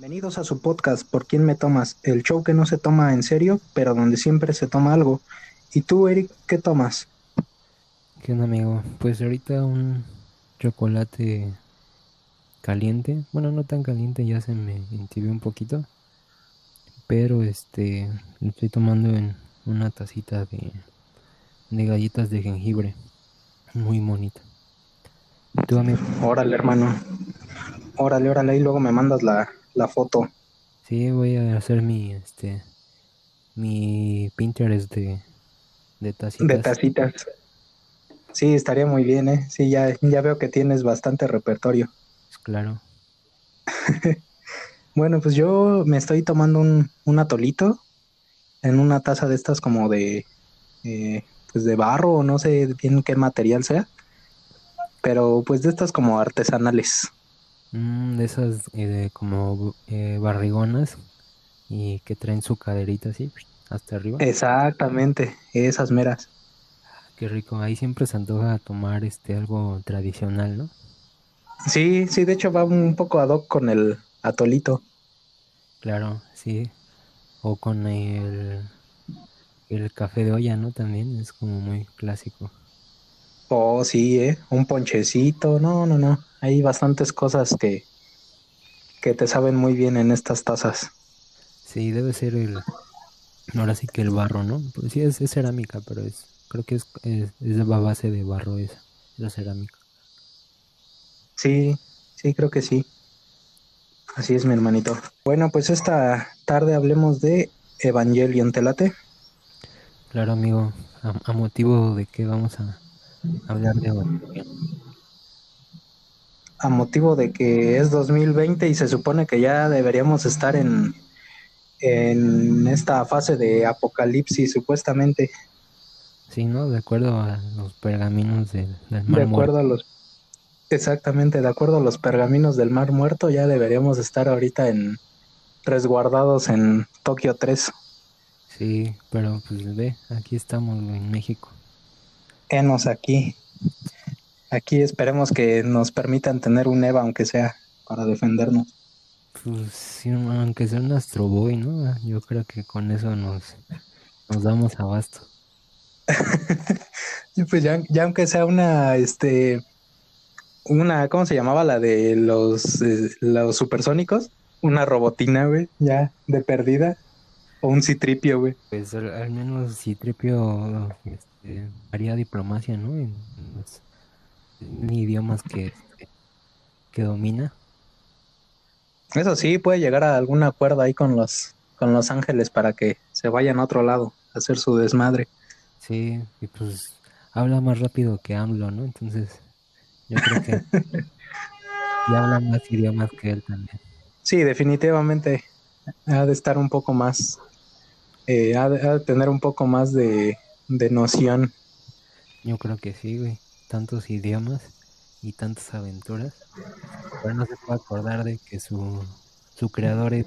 Bienvenidos a su podcast ¿Por quién me tomas? El show que no se toma en serio, pero donde siempre se toma algo. ¿Y tú, Eric, qué tomas? ¿Qué onda, amigo? Pues ahorita un chocolate caliente. Bueno, no tan caliente, ya se me entibió un poquito. Pero este, lo estoy tomando en una tacita de, de galletas de jengibre. Muy bonita. ¿Y tú, amigo? Órale, hermano. Órale, órale, y luego me mandas la, la foto. Sí, voy a hacer mi, este, mi Pinterest de, de tacitas. De tacitas. Sí, estaría muy bien, ¿eh? Sí, ya, ya veo que tienes bastante repertorio. Pues claro. bueno, pues yo me estoy tomando un, un atolito en una taza de estas como de, eh, pues de barro o no sé bien qué material sea, pero pues de estas como artesanales. Mm, de esas eh, como eh, barrigonas y que traen su caderita así hasta arriba. Exactamente, esas meras. Qué rico, ahí siempre se antoja tomar este algo tradicional, ¿no? Sí, sí, de hecho va un poco ad hoc con el atolito. Claro, sí. O con el, el café de olla, ¿no? También es como muy clásico. Oh, sí, ¿eh? Un ponchecito, no, no, no. Hay bastantes cosas que, que te saben muy bien en estas tazas. Sí, debe ser el, ahora sí que el barro, ¿no? Pues sí, es, cerámica, pero es, creo que es, es, de base de barro esa, la cerámica. Sí, sí, creo que sí. Así es, mi hermanito. Bueno, pues esta tarde hablemos de Evangelion, ¿te Claro, amigo. A, motivo de que vamos a hablar de. A motivo de que es 2020 y se supone que ya deberíamos estar en, en esta fase de apocalipsis, supuestamente. Sí, ¿no? De acuerdo a los pergaminos del, Mar De acuerdo a los Exactamente, de acuerdo a los pergaminos del Mar Muerto, ya deberíamos estar ahorita en resguardados en Tokio 3. Sí, pero pues ve, aquí estamos en México. Enos aquí. Aquí esperemos que nos permitan tener un EVA, aunque sea, para defendernos. Pues sí, aunque sea un Astro Boy, ¿no? Yo creo que con eso nos, nos damos abasto. pues ya, ya aunque sea una, este, una, ¿cómo se llamaba la de los, eh, los supersónicos? Una robotina, güey, ya de perdida. O un citripio, güey. Pues al, menos citripio haría diplomacia, ¿no? En, los idiomas que, que domina. Eso sí, puede llegar a algún acuerdo ahí con los, con los ángeles para que se vayan a otro lado a hacer su desmadre. Sí, y pues habla más rápido que AMLO, ¿no? Entonces yo creo que ya habla más idiomas que él también. Sí, definitivamente ha de estar un poco más, eh, ha, de, tener un poco más de, noción. Yo creo que sí, güey. Tantos idiomas y tantas aventuras. Pero no se puede acordar de que su, su creador es,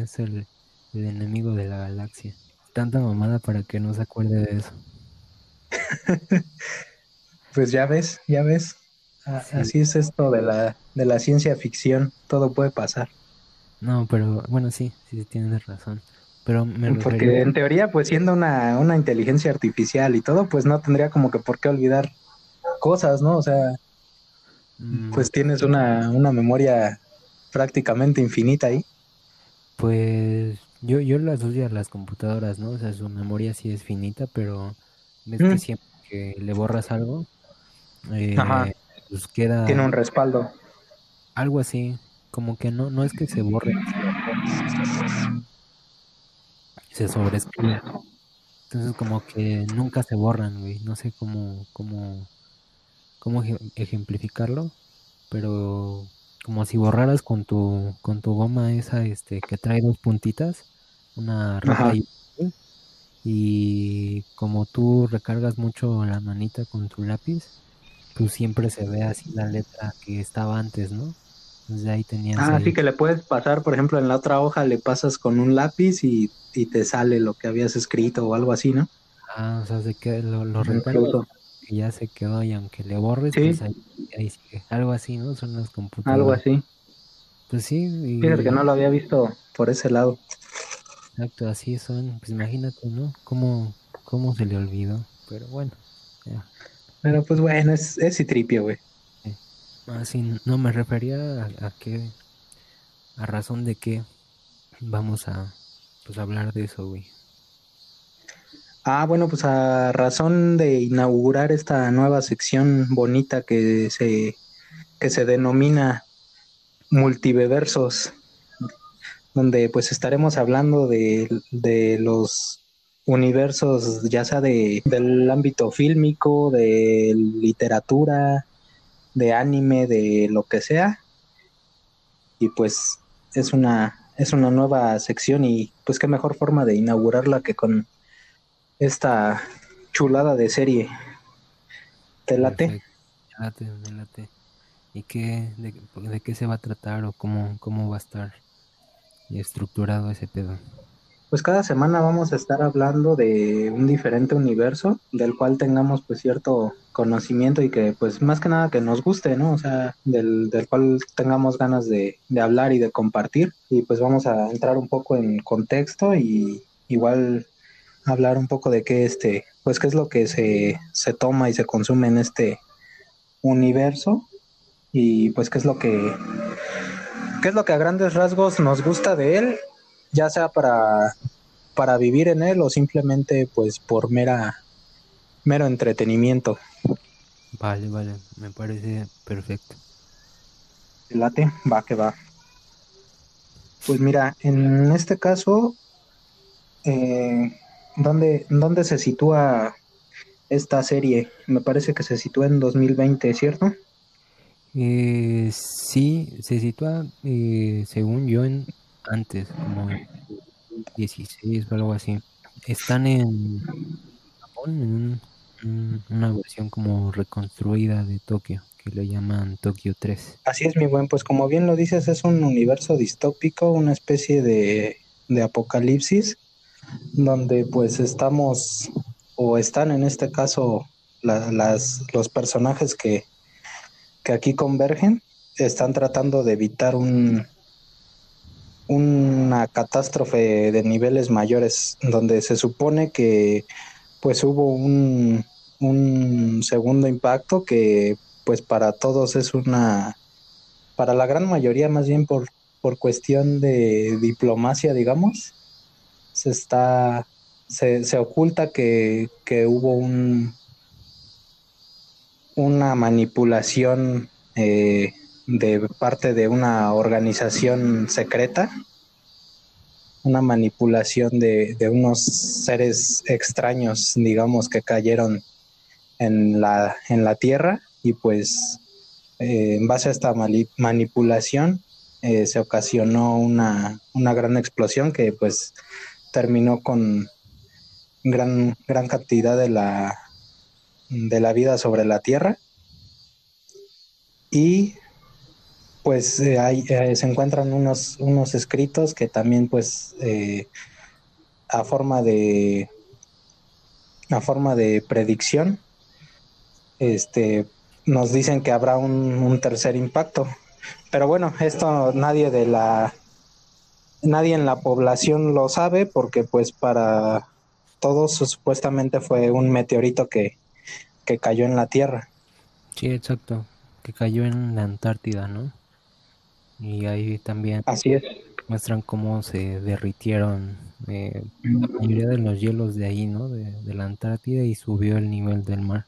es el, el enemigo de la galaxia. Tanta mamada para que no se acuerde de eso. Pues ya ves, ya ves. Así es esto de la, de la ciencia ficción, todo puede pasar. No, pero bueno, sí, sí tienes razón. Pero me Porque en teoría, pues siendo una, una inteligencia artificial y todo, pues no tendría como que por qué olvidar cosas, ¿no? O sea, mm. pues tienes una, una memoria prácticamente infinita ahí. Pues yo, yo la asocio a las computadoras, ¿no? O sea, su memoria sí es finita, pero ves que mm. siempre que le borras algo, eh, pues queda... Tiene un respaldo. Algo así, como que no, no es que se borre, se sobrescribe. Entonces como que nunca se borran, güey. No sé cómo, cómo, cómo ejemplificarlo, pero como si borraras con tu, con tu goma esa, este, que trae dos puntitas, una roja y y como tú recargas mucho la manita con tu lápiz, pues siempre se ve así la letra que estaba antes, ¿no? Entonces ahí tenías... Ah, sí que le puedes pasar, por ejemplo, en la otra hoja le pasas con un lápiz y, y te sale lo que habías escrito o algo así, ¿no? Ah, o sea, se queda, lo, lo que ya se quedó y aunque le borres, pues ahí, sigue. Algo así, ¿no? Son las computadoras. Algo así. Pues sí. Y... que no lo había visto por ese lado. Exacto, así son. Pues imagínate, ¿no? ¿Cómo, cómo se le olvidó? Pero bueno, ya. Pero pues bueno, es, es tripio, güey. Así, no me refería a, a qué, a razón de qué vamos a pues, hablar de eso, güey. Ah, bueno, pues a razón de inaugurar esta nueva sección bonita que se, que se denomina Multiversos, donde pues estaremos hablando de, de los universos, ya sea de, del ámbito fílmico, de literatura, de anime, de lo que sea. Y pues es una, es una nueva sección y pues qué mejor forma de inaugurarla que con esta chulada de serie. ¿Te late? ¿Y qué, de, de, qué se va a tratar o cómo, cómo va a estar estructurado ese pedo? Pues cada semana vamos a estar hablando de un diferente universo del cual tengamos pues cierto conocimiento y que pues más que nada que nos guste, ¿no? O sea, del, del cual tengamos ganas de, de hablar y de compartir. Y pues vamos a entrar un poco en contexto y igual hablar un poco de qué este, pues qué es lo que se, se toma y se consume en este universo y pues qué es lo que qué es lo que a grandes rasgos nos gusta de él ya sea para, para vivir en él o simplemente pues por mera mero entretenimiento. Vale, vale, me parece perfecto. Late, va que va. Pues mira, en este caso, eh, ¿dónde, ¿dónde se sitúa esta serie? Me parece que se sitúa en 2020, ¿cierto? Eh, sí, se sitúa, eh, según yo, en antes, como 16 o algo así. Están en Japón, en una versión como reconstruida de Tokio, que le llaman Tokio 3. Así es, mi buen, pues como bien lo dices, es un universo distópico, una especie de, de apocalipsis, donde pues estamos, o están en este caso, las, los personajes que, que aquí convergen, están tratando de evitar un, una catástrofe de niveles mayores, donde se supone que pues hubo un, un segundo impacto que pues para todos es una, para la gran mayoría más bien por, por cuestión de diplomacia, digamos, se está, se, se oculta que, que, hubo un, una manipulación eh, de parte de una organización secreta, una manipulación de, unos seres extraños, digamos, que cayeron en la, en la Tierra y pues eh, en base a esta manipulación eh, se ocasionó una, una, gran explosión que pues terminó con gran, gran cantidad de la, de la vida sobre la Tierra. Y pues eh, eh, se encuentran unos, unos escritos que también pues eh, a forma de a forma de predicción este nos dicen que habrá un, tercer impacto. Pero bueno esto nadie de la nadie en la población lo sabe porque pues para todos supuestamente fue un meteorito que, que cayó en la tierra. Sí exacto que cayó en la Antártida no y ahí también Así es. muestran cómo se derritieron eh, la mayoría de los hielos de ahí, ¿no? De, la Antártida y subió el nivel del mar.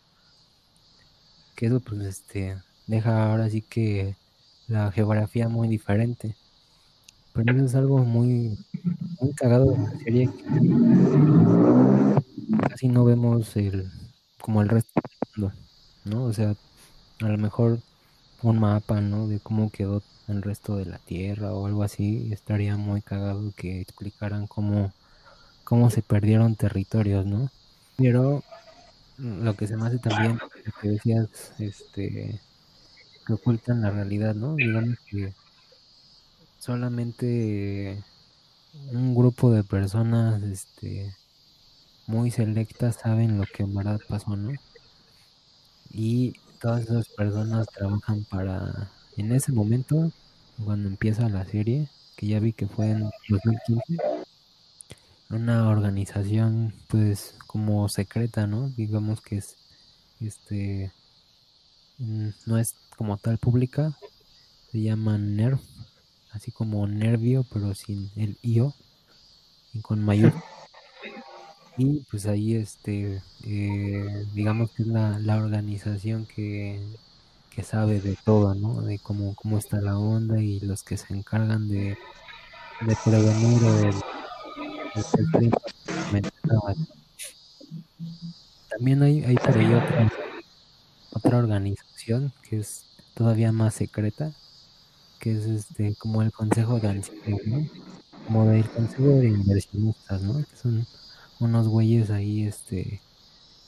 Que eso pues este deja ahora sí que la geografía muy diferente. Pero eso es algo muy, muy cagado de la serie. casi no vemos el como el resto del mundo, ¿no? O sea, a lo mejor un mapa, ¿no? De cómo quedó el resto de la Tierra o algo así, estaría muy cagado que explicaran cómo, cómo se perdieron territorios, ¿no? Pero lo que se me hace también, lo que decías, este, que ocultan la realidad, ¿no? Digamos que solamente un grupo de personas, este, muy selectas saben lo que en verdad pasó, ¿no? Y todas esas personas trabajan para, en ese momento, cuando empieza la serie, que ya vi que fue en 2015, una organización pues como secreta, ¿no? Digamos que es este mm, no es como tal pública, se llama NERV, así como nervio pero sin el io y con mayor y pues ahí este eh, digamos que es la, la organización que, que, sabe de todo no de cómo, cómo está la onda y los que se encargan de, de prevenir el, el, también hay, hay por ahí otra, otra organización que es todavía más secreta que es este como el consejo de ancianos ¿no? como del consejo de inversionistas no que son unos güeyes ahí, este,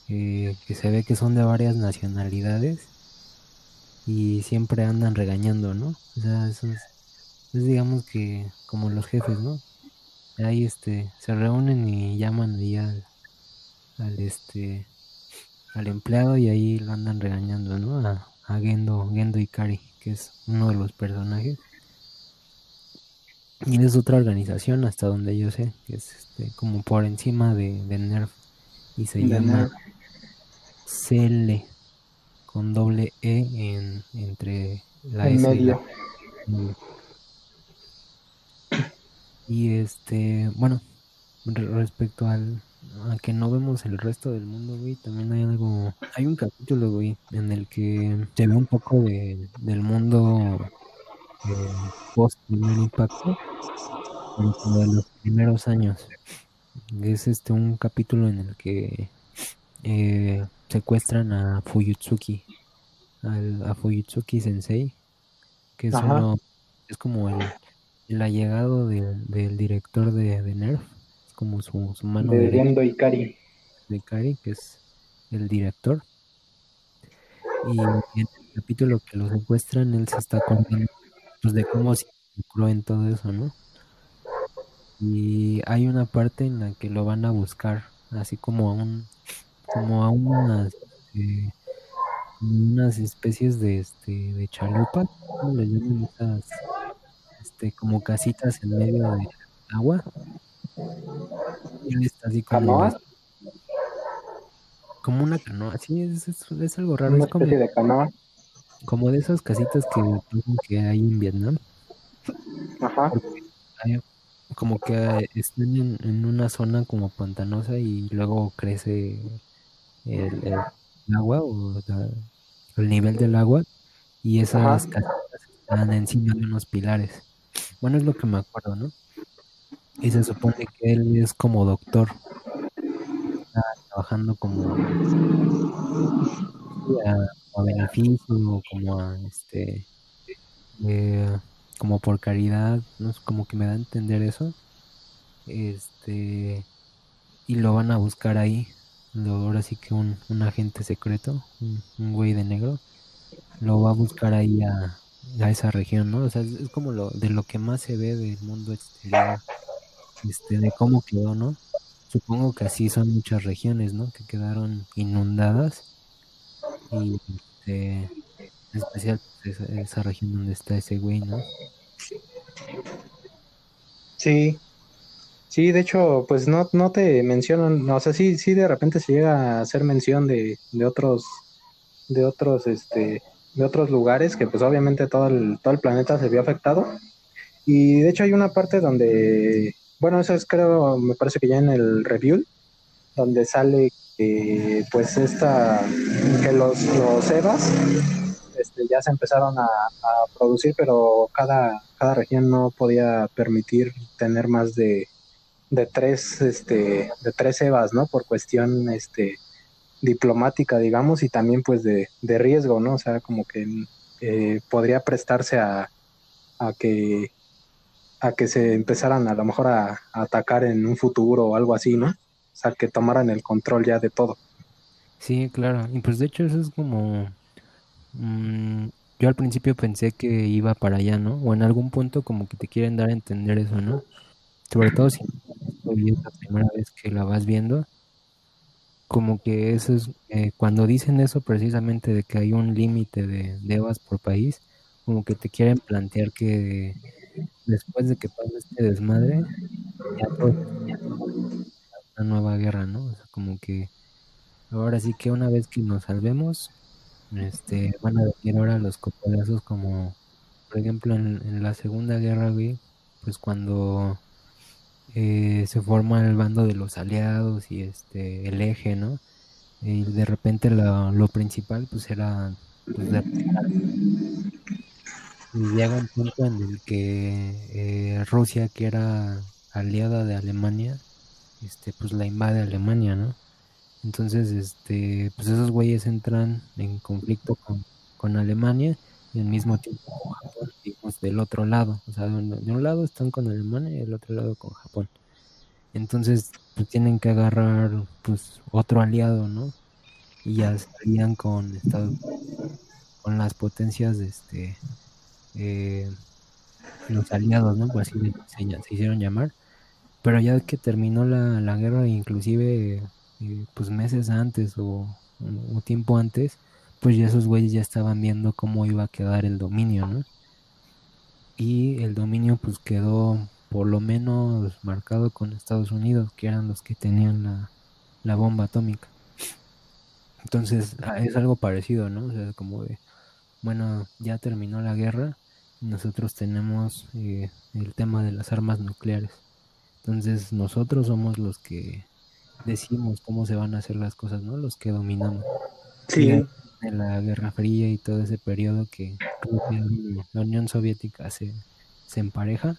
eh, que se ve que son de varias nacionalidades y siempre andan regañando, ¿no? O sea, eso es, digamos que como los jefes, ¿no? Ahí, este, se reúnen y llaman ahí al, al este, al empleado y ahí lo andan regañando, ¿no? A, a Gendo, Gendo Ikari, que es uno de los personajes. Y es otra organización, hasta donde yo sé, que es este, como por encima de, de NERF. Y se llama CL, con doble E en, entre la en S medio. y la... Y este, bueno, respecto al a que no vemos el resto del mundo, güey, también hay algo, hay un capítulo, güey, en el que se ve un poco de, del mundo eh, post primer impacto de los primeros años. Es este un capítulo en el que eh, secuestran a Fuyutsuki, al, a Fuyutsuki Sensei, que es uno, es como el, el allegado del, del director de, de, Nerf, es como su, su mano de derecha. Ikari. De Ikari, que es el director. Y en el capítulo que lo secuestran, él se está contando pues, de cómo se involucró en todo eso, ¿no? Y hay una parte en la que lo van a buscar, así como a un, como a unas, eh, unas especies de, este, de chalupa, ¿cómo le llaman esas, este, como casitas en medio del agua? Y él está así como, ¿Canoa? como una canoa, sí, es, es, es algo raro. Una es como, especie de canoa. Como de esas casitas que, que hay en Vietnam. Ajá. Hay, como que están en, en, una zona como pantanosa y luego crece el, el agua o la, el nivel del agua y esas casitas están encima de unos pilares. Bueno, es lo que me acuerdo, ¿no? Y se supone que él es como doctor. Está trabajando como a beneficio, como a este eh, como por caridad, no es como que me da a entender eso. Este y lo van a buscar ahí. Lo, ahora sí que un, un agente secreto, un, un, güey de negro, lo va a buscar ahí a, a esa región, ¿no? O sea, es, es, como lo de lo que más se ve del mundo exterior, este, de cómo quedó, ¿no? Supongo que así son muchas regiones, ¿no? Que quedaron inundadas y este, en especial esa, esa región donde está ese güey, ¿no? Sí, sí, de hecho, pues no, no te mencionan, o sea, sí, sí de repente se llega a hacer mención de, de otros, de otros, este, de otros lugares que pues obviamente todo el, todo el planeta se vio afectado. Y de hecho hay una parte donde, bueno, eso es creo, me parece que ya en el review, donde sale que pues esta, que los, los EVAs este, ya se empezaron a, a, producir, pero cada, cada región no podía permitir tener más de, de tres, este, de tres EVAs, ¿no? Por cuestión, este, diplomática, digamos, y también pues de, de riesgo, ¿no? O sea, como que eh, podría prestarse a, a, que a que se empezaran a lo mejor a, a, atacar en un futuro o algo así, ¿no? O sea, que tomaran el control ya de todo. Sí, claro. Y pues de hecho eso es como mmm, yo al principio pensé que iba para allá, ¿no? O en algún punto como que te quieren dar a entender eso, ¿no? Sobre todo si es la primera vez que la vas viendo. Como que eso es, eh, cuando dicen eso precisamente de que hay un límite de, de EVAs por país, como que te quieren plantear que después de que pase este desmadre, ya todo una nueva guerra, ¿no? O sea, como que ahora sí que una vez que nos salvemos, este, van a venir ahora los copolazos como, por ejemplo, en, la Segunda Guerra, güey, pues cuando eh, se forma el bando de los aliados y este, el eje, ¿no? Y de repente lo, principal, pues era pues, y llega un punto en el que eh, Rusia, que era aliada de Alemania, este, pues la invade Alemania, ¿no? Entonces, este, pues esos güeyes entran en conflicto con, con Alemania y al mismo tiempo con Japón, digamos, del otro lado. O sea, de un, lado están con Alemania y del otro lado con Japón. Entonces, pues tienen que agarrar, pues, otro aliado, ¿no? Y ya salían con Estados con las potencias, este, eh, los aliados, ¿no? Pues así se, hicieron llamar. Pero ya que terminó la, la guerra, inclusive eh, pues meses antes o, un tiempo antes, pues ya esos güeyes ya estaban viendo cómo iba a quedar el dominio, ¿no? Y el dominio pues quedó por lo menos marcado con Estados Unidos, que eran los que tenían la, la bomba atómica. Entonces ah, es algo parecido, ¿no? O sea, como de, bueno, ya terminó la guerra, nosotros tenemos eh, el tema de las armas nucleares. Entonces nosotros somos los que decimos cómo se van a hacer las cosas, ¿no? Los que dominamos. Sí. En la Guerra Fría y todo ese periodo que, la Unión Soviética se, se empareja,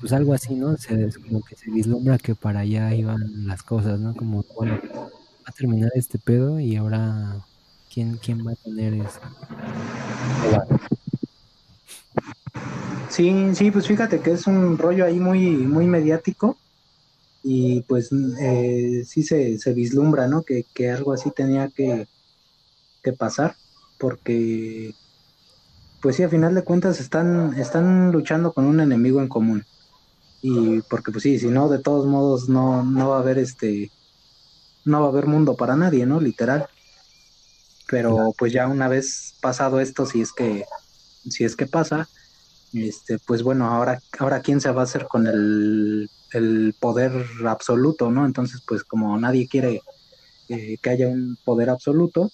pues algo así, ¿no? Se, como que se vislumbra que para allá iban las cosas, ¿no? Como, bueno, va a terminar este pedo y ahora, ¿quién, quién va a tener eso? Sí, sí, pues fíjate que es un rollo ahí muy, muy mediático y pues eh, sí se, se, vislumbra, ¿no? Que, algo así tenía que, que, pasar, porque pues sí, a final de cuentas están, están luchando con un enemigo en común. Y porque pues sí, si no, de todos modos no, no va a haber este, no va a haber mundo para nadie, ¿no? Literal. Pero pues ya una vez pasado esto, si es que, si es que pasa, este, pues bueno, ahora, ahora quién se va a hacer con el, poder absoluto, ¿no? Entonces, pues como nadie quiere eh, que haya un poder absoluto,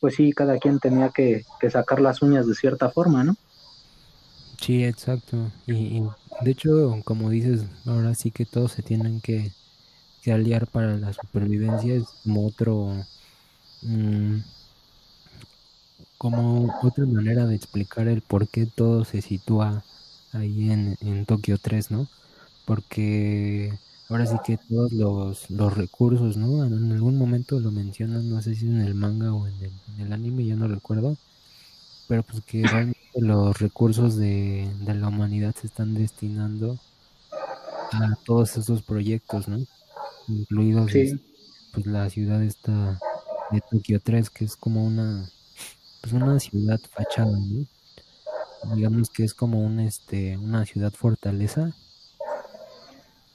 pues sí, cada quien tenía que, sacar las uñas de cierta forma, ¿no? Sí, exacto. Y, de hecho, como dices, ahora sí que todos se tienen que, aliar para la supervivencia, es como otro... Mm, como otra manera de explicar el por qué todo se sitúa ahí en, en Tokio 3, ¿no? Porque ahora sí que todos los, los recursos, ¿no? En algún momento lo mencionan, no sé si en el manga o en el, en el anime, ya no recuerdo, pero pues que realmente los recursos de, de la humanidad se están destinando a todos esos proyectos, ¿no? Incluidos pues la ciudad esta de Tokio 3, que es como una pues una ciudad fachada, ¿no? Digamos que es como un, este, una ciudad fortaleza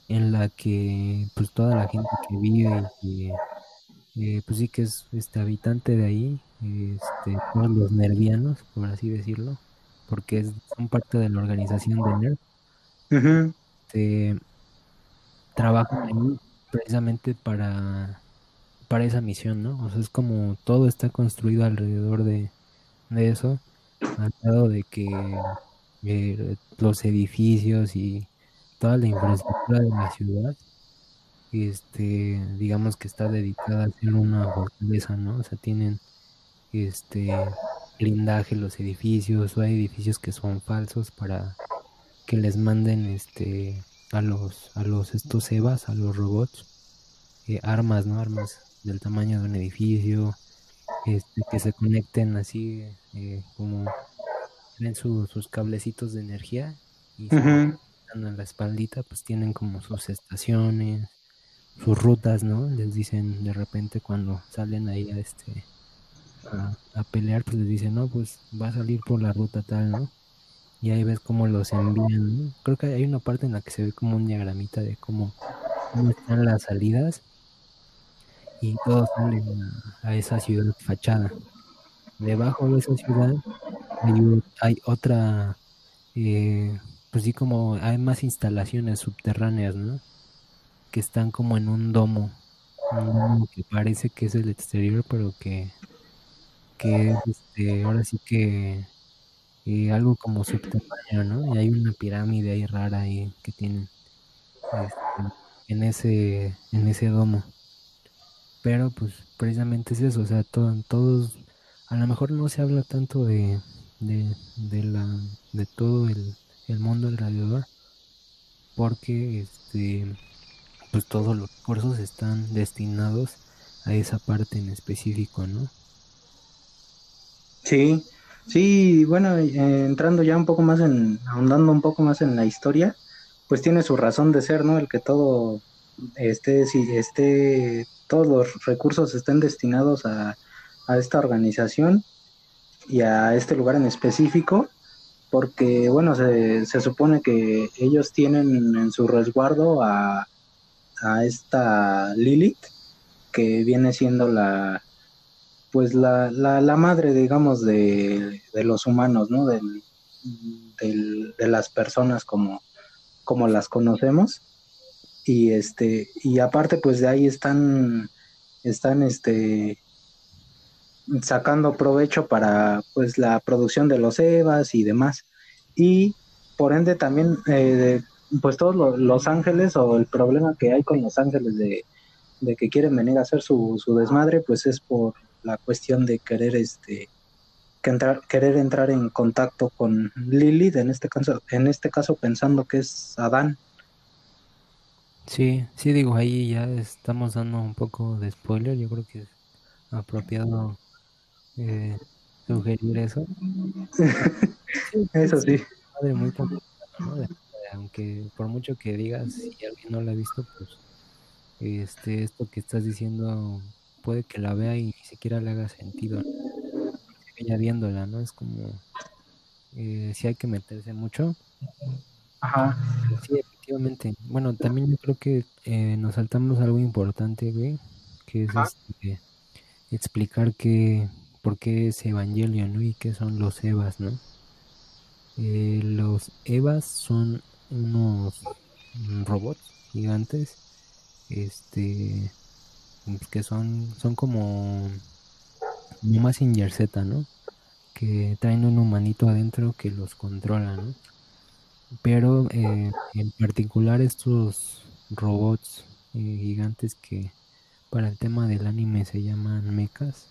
en la que pues toda la gente que vive y eh, pues sí que es este habitante de ahí, este, todos los nervianos, por así decirlo, porque es, son parte de la organización de NERD, este, trabajan ahí precisamente para, para esa misión, ¿no? O sea, es como todo está construido alrededor de, de eso, al lado de que eh, los edificios y toda la infraestructura de la ciudad, este, digamos que está dedicada a ser una fortaleza, ¿no? O sea, tienen este blindaje los edificios, o hay edificios que son falsos para que les manden este a los a los estos evas, a los robots, eh, armas, ¿no? Armas del tamaño de un edificio, este, que se conecten así eh, como en sus cablecitos de energía y en la espaldita pues tienen como sus estaciones sus rutas no les dicen de repente cuando salen ahí a este a, pelear pues les dicen no pues va a salir por la ruta tal no y ahí ves cómo los envían creo que hay una parte en la que se ve como un diagramita de cómo, cómo están las salidas y todos salen a, esa ciudad fachada. Debajo de esa ciudad hay, otra, eh, pues sí, como hay más instalaciones subterráneas, ¿no? Que están como en un domo, que parece que es el exterior, pero que, que este, ahora sí que eh, algo como subterráneo, ¿no? Y hay una pirámide ahí rara ahí que tienen este, en ese en ese domo. Pero pues precisamente es eso, o sea, todos, a lo mejor no se habla tanto de, de, la, de todo el, el mundo alrededor, porque este, pues todos los cursos están destinados a esa parte en específico, ¿no? Sí, sí, bueno, eh, entrando ya un poco más en, ahondando un poco más en la historia, pues tiene su razón de ser, ¿no? El que todo este, si este, todos los recursos estén destinados a, esta organización y a este lugar en específico, porque bueno, se, se supone que ellos tienen en su resguardo a, a esta Lilith, que viene siendo la pues la, la, la madre, digamos, de, de, los humanos, ¿no? Del, de las personas como, como las conocemos y este y aparte pues de ahí están están este sacando provecho para pues la producción de los EVAs y demás y por ende también eh, pues todos los, ángeles o el problema que hay con los ángeles de, que quieren venir a hacer su, su, desmadre pues es por la cuestión de querer este entrar, querer entrar en contacto con Lilith en este caso en este caso pensando que es Adán Sí, sí, digo, ahí ya estamos dando un poco de spoiler. Yo creo que es apropiado eh, sugerir eso. eso sí. Muy Aunque por mucho que digas, si alguien no la ha visto, pues este, esto que estás diciendo puede que la vea y ni siquiera le haga sentido. ¿no? viéndola, ¿no? Es como, eh, si hay que meterse mucho. Ajá. Sí, efectivamente. Bueno, también yo creo que eh, nos saltamos algo importante, güey, que es este, explicar que, por qué es Evangelio, ¿no? Y qué son los Evas, ¿no? Eh, los Evas son unos robots gigantes, este, que son, son como, más Z, ¿no? Que traen un humanito adentro que los controla, ¿no? pero eh, en particular estos robots eh, gigantes que para el tema del anime se llaman mechas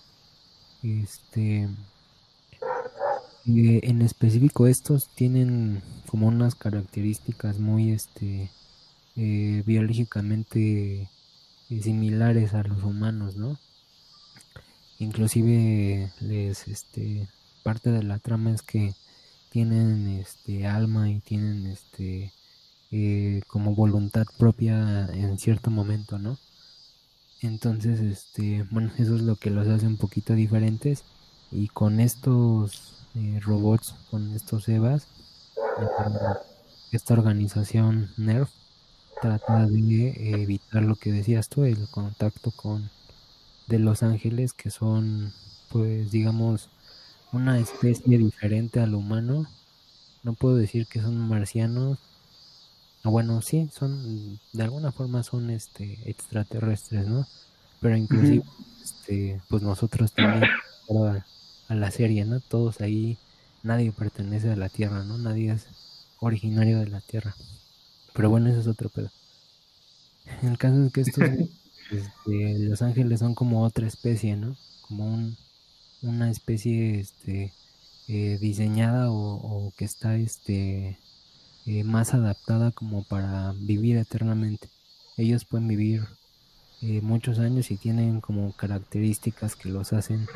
este eh, en específico estos tienen como unas características muy este biológicamente similares a los humanos no inclusive les este parte de la trama es que tienen este alma y tienen este eh, como voluntad propia en cierto momento, ¿no? Entonces, este, bueno, eso es lo que los hace un poquito diferentes. Y con estos eh, robots, con estos EVAs, eh, esta organización NERF trata de evitar lo que decías tú, el contacto con de los ángeles, que son, pues, digamos, una especie diferente al humano. No puedo decir que son marcianos. Bueno, sí, son, de alguna forma son este extraterrestres, ¿no? Pero inclusive, este, pues nosotros también a, la serie, ¿no? Todos ahí, nadie pertenece a la Tierra, ¿no? Nadie es originario de la Tierra. Pero bueno, eso es otro pedo. El caso es que estos, este, los ángeles son como otra especie, ¿no? Como un, una especie este, eh, diseñada o, que está este, eh, más adaptada como para vivir eternamente. Ellos pueden vivir eh, muchos años y tienen como características que los hacen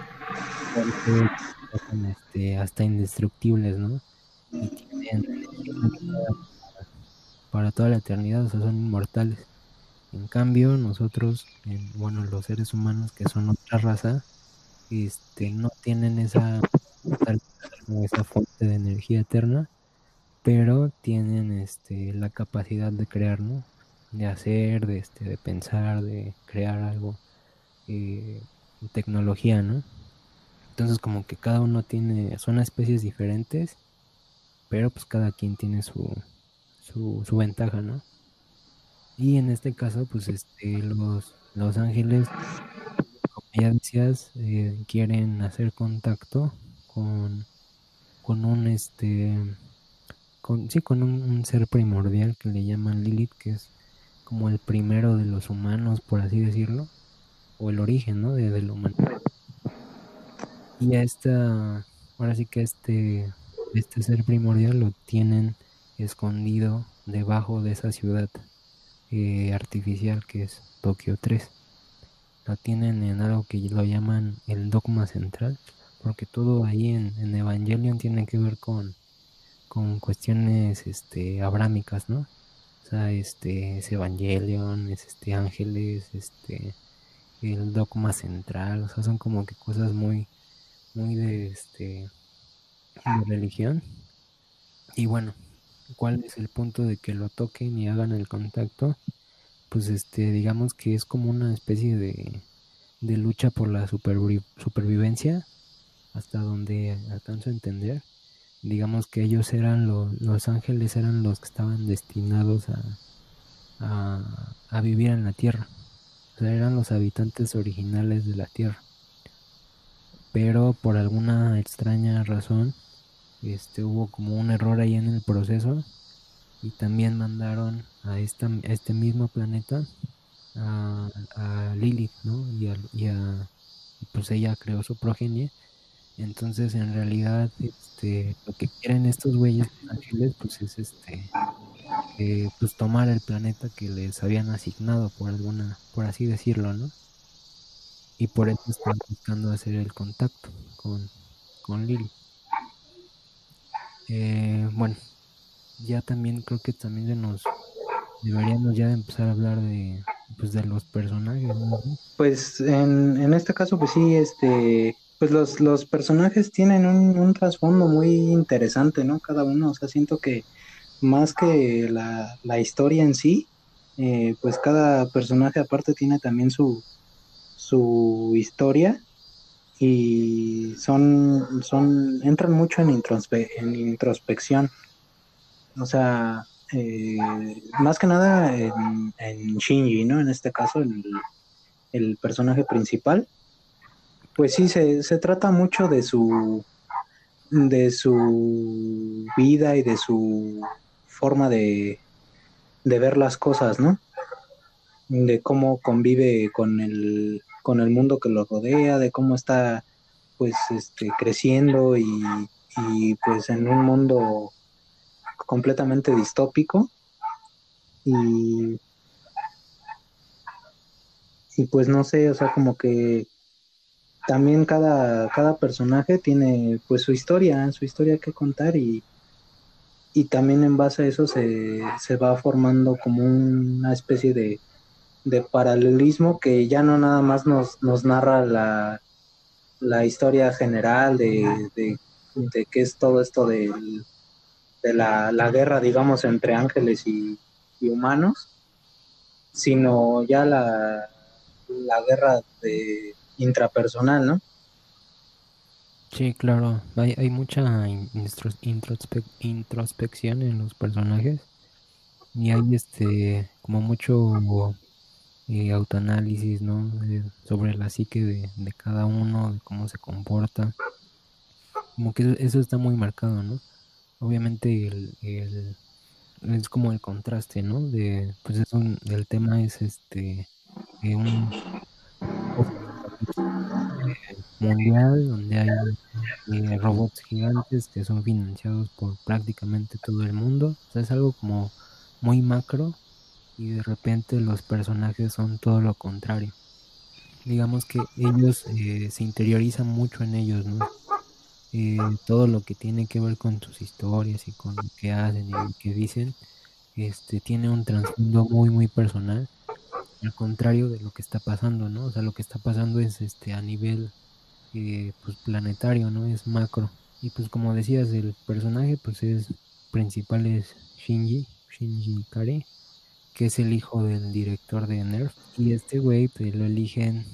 este, hasta indestructibles, ¿no? Y tienen para toda la eternidad, o sea, son inmortales. En cambio, nosotros, bueno, los seres humanos que son otra raza, este, no tienen esa, esa fuente de energía eterna, pero tienen este, la capacidad de crear, ¿no? De hacer, de, este, de pensar, de crear algo, eh, tecnología, ¿no? Entonces como que cada uno tiene, son especies diferentes, pero pues cada quien tiene su, su, su ventaja, ¿no? Y en este caso, pues este, los, los ángeles, como ya decías, eh, quieren hacer contacto con, con un este con, sí, con un, ser primordial que le llaman Lilith, que es como el primero de los humanos, por así decirlo, o el origen, ¿no? De, de la. Y a esta, ahora sí que este, este ser primordial lo tienen escondido debajo de esa ciudad eh, artificial que es Tokio 3. Lo tienen en algo que lo llaman el dogma central, porque todo ahí en, en Evangelion tiene que ver con, con cuestiones este, abrámicas, ¿no? O sea, este es Evangelion, es este Ángeles, este el dogma central, o sea, son como que cosas muy muy de este de religión. Y bueno, ¿cuál es el punto de que lo toquen y hagan el contacto? Pues este, digamos que es como una especie de, de lucha por la supervivencia, hasta donde alcanzo a entender. Digamos que ellos eran los, los ángeles, eran los que estaban destinados a, a, a vivir en la tierra. O sea, eran los habitantes originales de la tierra pero por alguna extraña razón este hubo como un error ahí en el proceso y también mandaron a, esta, este mismo planeta a, Lilith, ¿no? Y, a, y, pues ella creó su progenie. Entonces, en realidad, este, lo que quieren estos güeyes ángeles, pues es este, eh, pues tomar el planeta que les habían asignado por alguna, por así decirlo, ¿no? y por eso están buscando hacer el contacto con, con Lily. Eh, bueno, ya también creo que también de nos deberíamos ya empezar a hablar de pues de los personajes pues en, en este caso pues sí este pues los, los personajes tienen un, trasfondo muy interesante no cada uno o sea siento que más que la, la historia en sí eh, pues cada personaje aparte tiene también su, su historia y son, son entran mucho en, en introspección. O sea, eh, más que nada en, en, Shinji, ¿no? En este caso, el, el personaje principal. Pues sí, se, se, trata mucho de su de su vida y de su forma de, de ver las cosas, ¿no? De cómo convive con el, con el mundo que lo rodea, de cómo está pues este creciendo y, pues en un mundo completamente distópico y y pues no sé, o sea, como que también cada, cada personaje tiene pues su historia, su historia que contar y, y también en base a eso se, se va formando como una especie de, de paralelismo que ya no nada más nos, nos narra la, la historia general de, de, qué es todo esto de, de la, guerra, digamos, entre ángeles y, humanos, sino ya la, la guerra de intrapersonal, ¿no? Sí, claro, hay, mucha introspección en los personajes y hay este como mucho y autoanálisis, ¿no? sobre la psique de, cada uno, de cómo se comporta. Como que eso está muy marcado, ¿no? Obviamente el, es como el contraste, ¿no? De, pues es un, el tema es este eh, un mundial donde hay eh, robots gigantes que son financiados por prácticamente todo el mundo. O sea, es algo como muy macro y de repente los personajes son todo lo contrario. Digamos que ellos eh, se interiorizan mucho en ellos, ¿no? Eh, todo lo que tiene que ver con sus historias y con lo que hacen y lo que dicen, este, tiene un trasfondo muy, muy personal, al contrario de lo que está pasando, ¿no? O sea, lo que está pasando es este a nivel eh, pues, planetario, ¿no? Es macro. Y pues como decías, el personaje pues es principal es Shinji, Shinji Kare, que es el hijo del director de Nerf. Y este güey pues, lo eligen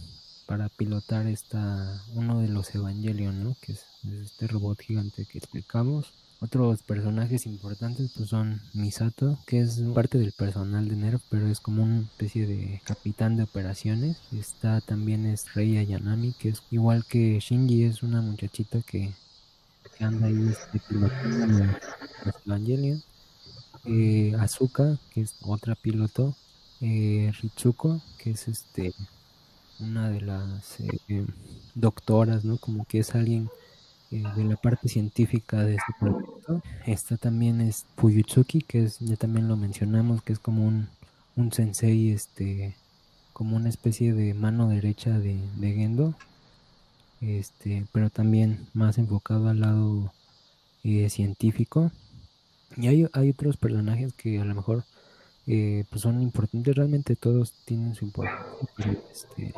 para pilotar esta, uno de los Evangelion, ¿no? Que es, este robot gigante que explicamos. Otros personajes importantes pues son Misato, que es parte del personal de NERF, pero es como una especie de capitán de operaciones. Está también es Rei Ayanami, que es igual que Shinji, es una muchachita que, anda ahí este, pilotando los, Evangelion. Eh, Azuka, que es otra piloto, eh, Ritsuko, que es este una de las eh, doctoras, ¿no? Como que es alguien eh, de la parte científica de este proyecto. Está también es Fuyutsuki, que es, ya también lo mencionamos, que es como un, un sensei, este, como una especie de mano derecha de, de Gendo, este, pero también más enfocado al lado eh, científico. Y hay, hay otros personajes que a lo mejor eh, pues son importantes, realmente todos tienen su importancia, pero este,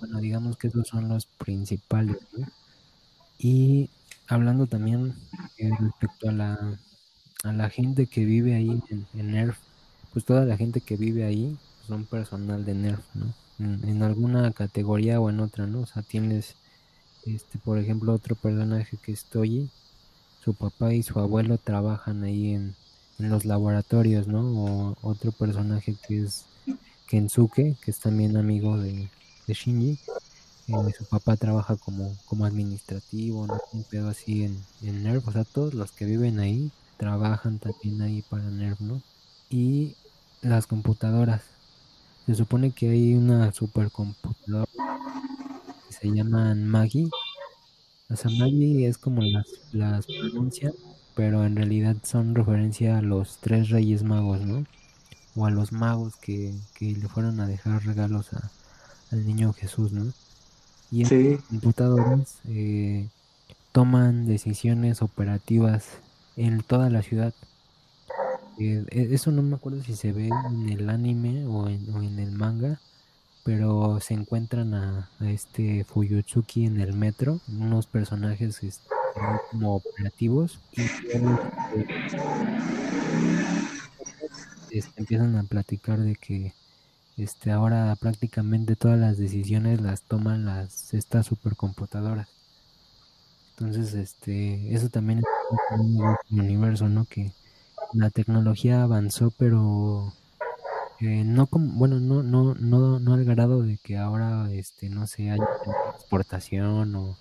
bueno, digamos que esos son los principales, Y hablando también eh, respecto a la, a la gente que vive ahí en, NERF, pues toda la gente que vive ahí son personal de NERF, ¿no? En, alguna categoría o en otra, ¿no? O sea, tienes, este, por ejemplo, otro personaje que es Toyi, su papá y su abuelo trabajan ahí en, en los laboratorios, ¿no? O otro personaje que es Kensuke, que es también amigo de, Shinji. Su papá trabaja como, como administrativo, ¿no? Un pedo así en, en NERV. O sea, todos los que viven ahí trabajan también ahí para NERV, ¿no? Y las computadoras. Se supone que hay una supercomputadora que se llaman Maggie. O sea, Maggie es como las, las pronuncian pero en realidad son referencia a los tres reyes magos, ¿no? O a los magos que, le fueron a dejar regalos al niño Jesús, ¿no? Y en computadores eh, toman decisiones operativas en toda la ciudad. Eh, e, eso no me acuerdo si se ve en el anime o en, el manga, pero se encuentran a, a, este Fuyutsuki en el metro, unos personajes este, como operativos y este, empiezan a platicar de que este ahora prácticamente todas las decisiones las toman las estas supercomputadoras entonces este eso también es un universo no que la tecnología avanzó pero eh, no como bueno no no no no al grado de que ahora este no sé haya exportación o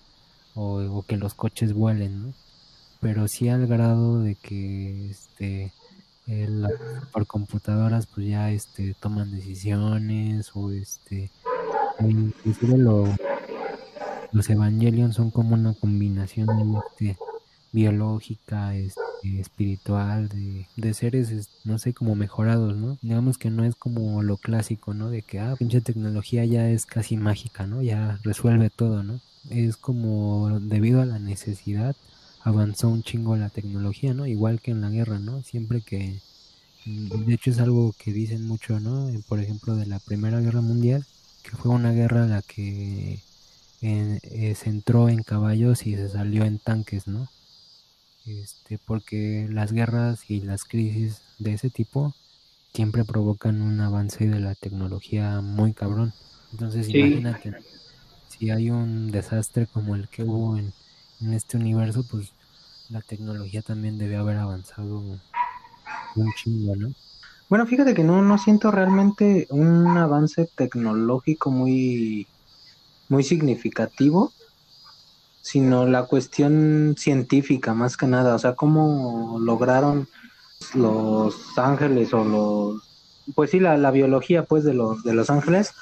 o, que los coches vuelen, ¿no? Pero sí al grado de que este por computadoras pues ya este toman decisiones o este inclusive los Evangelion son como una combinación este, biológica, este, espiritual, de, de seres, no sé, como mejorados, ¿no? Digamos que no es como lo clásico, ¿no? De que, ah, pinche tecnología ya es casi mágica, ¿no? Ya resuelve todo, ¿no? es como debido a la necesidad avanzó un chingo la tecnología, ¿no? Igual que en la guerra, ¿no? Siempre que, mm, de hecho es algo que dicen mucho, ¿no? Eh, por ejemplo, de la Primera Guerra Mundial, que fue una guerra la que eh, se entró en caballos y se salió en tanques, ¿no? Este, porque las guerras y las crisis de ese tipo siempre provocan un avance de la tecnología muy cabrón. Entonces, imagínate, si hay un desastre como el que hubo en, este universo, pues la tecnología también debe haber avanzado un chingo, ¿no? Bueno, fíjate que no, no siento realmente un avance tecnológico muy, muy significativo, sino la cuestión científica más que nada, o sea, cómo lograron los ángeles o los, pues sí, la, la biología pues de los, de los ángeles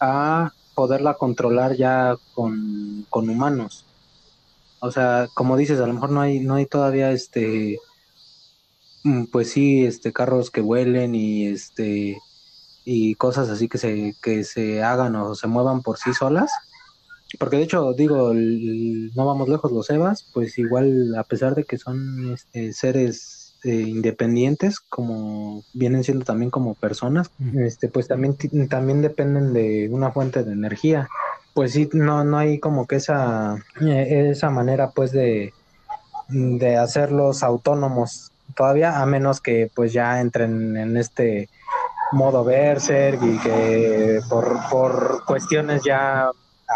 a poderla controlar ya con, humanos. O sea, como dices, a lo mejor no hay, no hay todavía este, mm, pues sí, este, carros que vuelen y este, y cosas así que se, que se hagan o se muevan por sí solas. Porque de hecho, digo, no vamos lejos los Evas, pues igual, a pesar de que son este, seres este, independientes, como vienen siendo también como personas, este, pues también, también dependen de una fuente de energía. Pues sí, no, no hay como que esa, eh, esa manera pues de, de hacerlos autónomos todavía, a menos que pues ya entren en este modo Berserk y que por, por cuestiones ya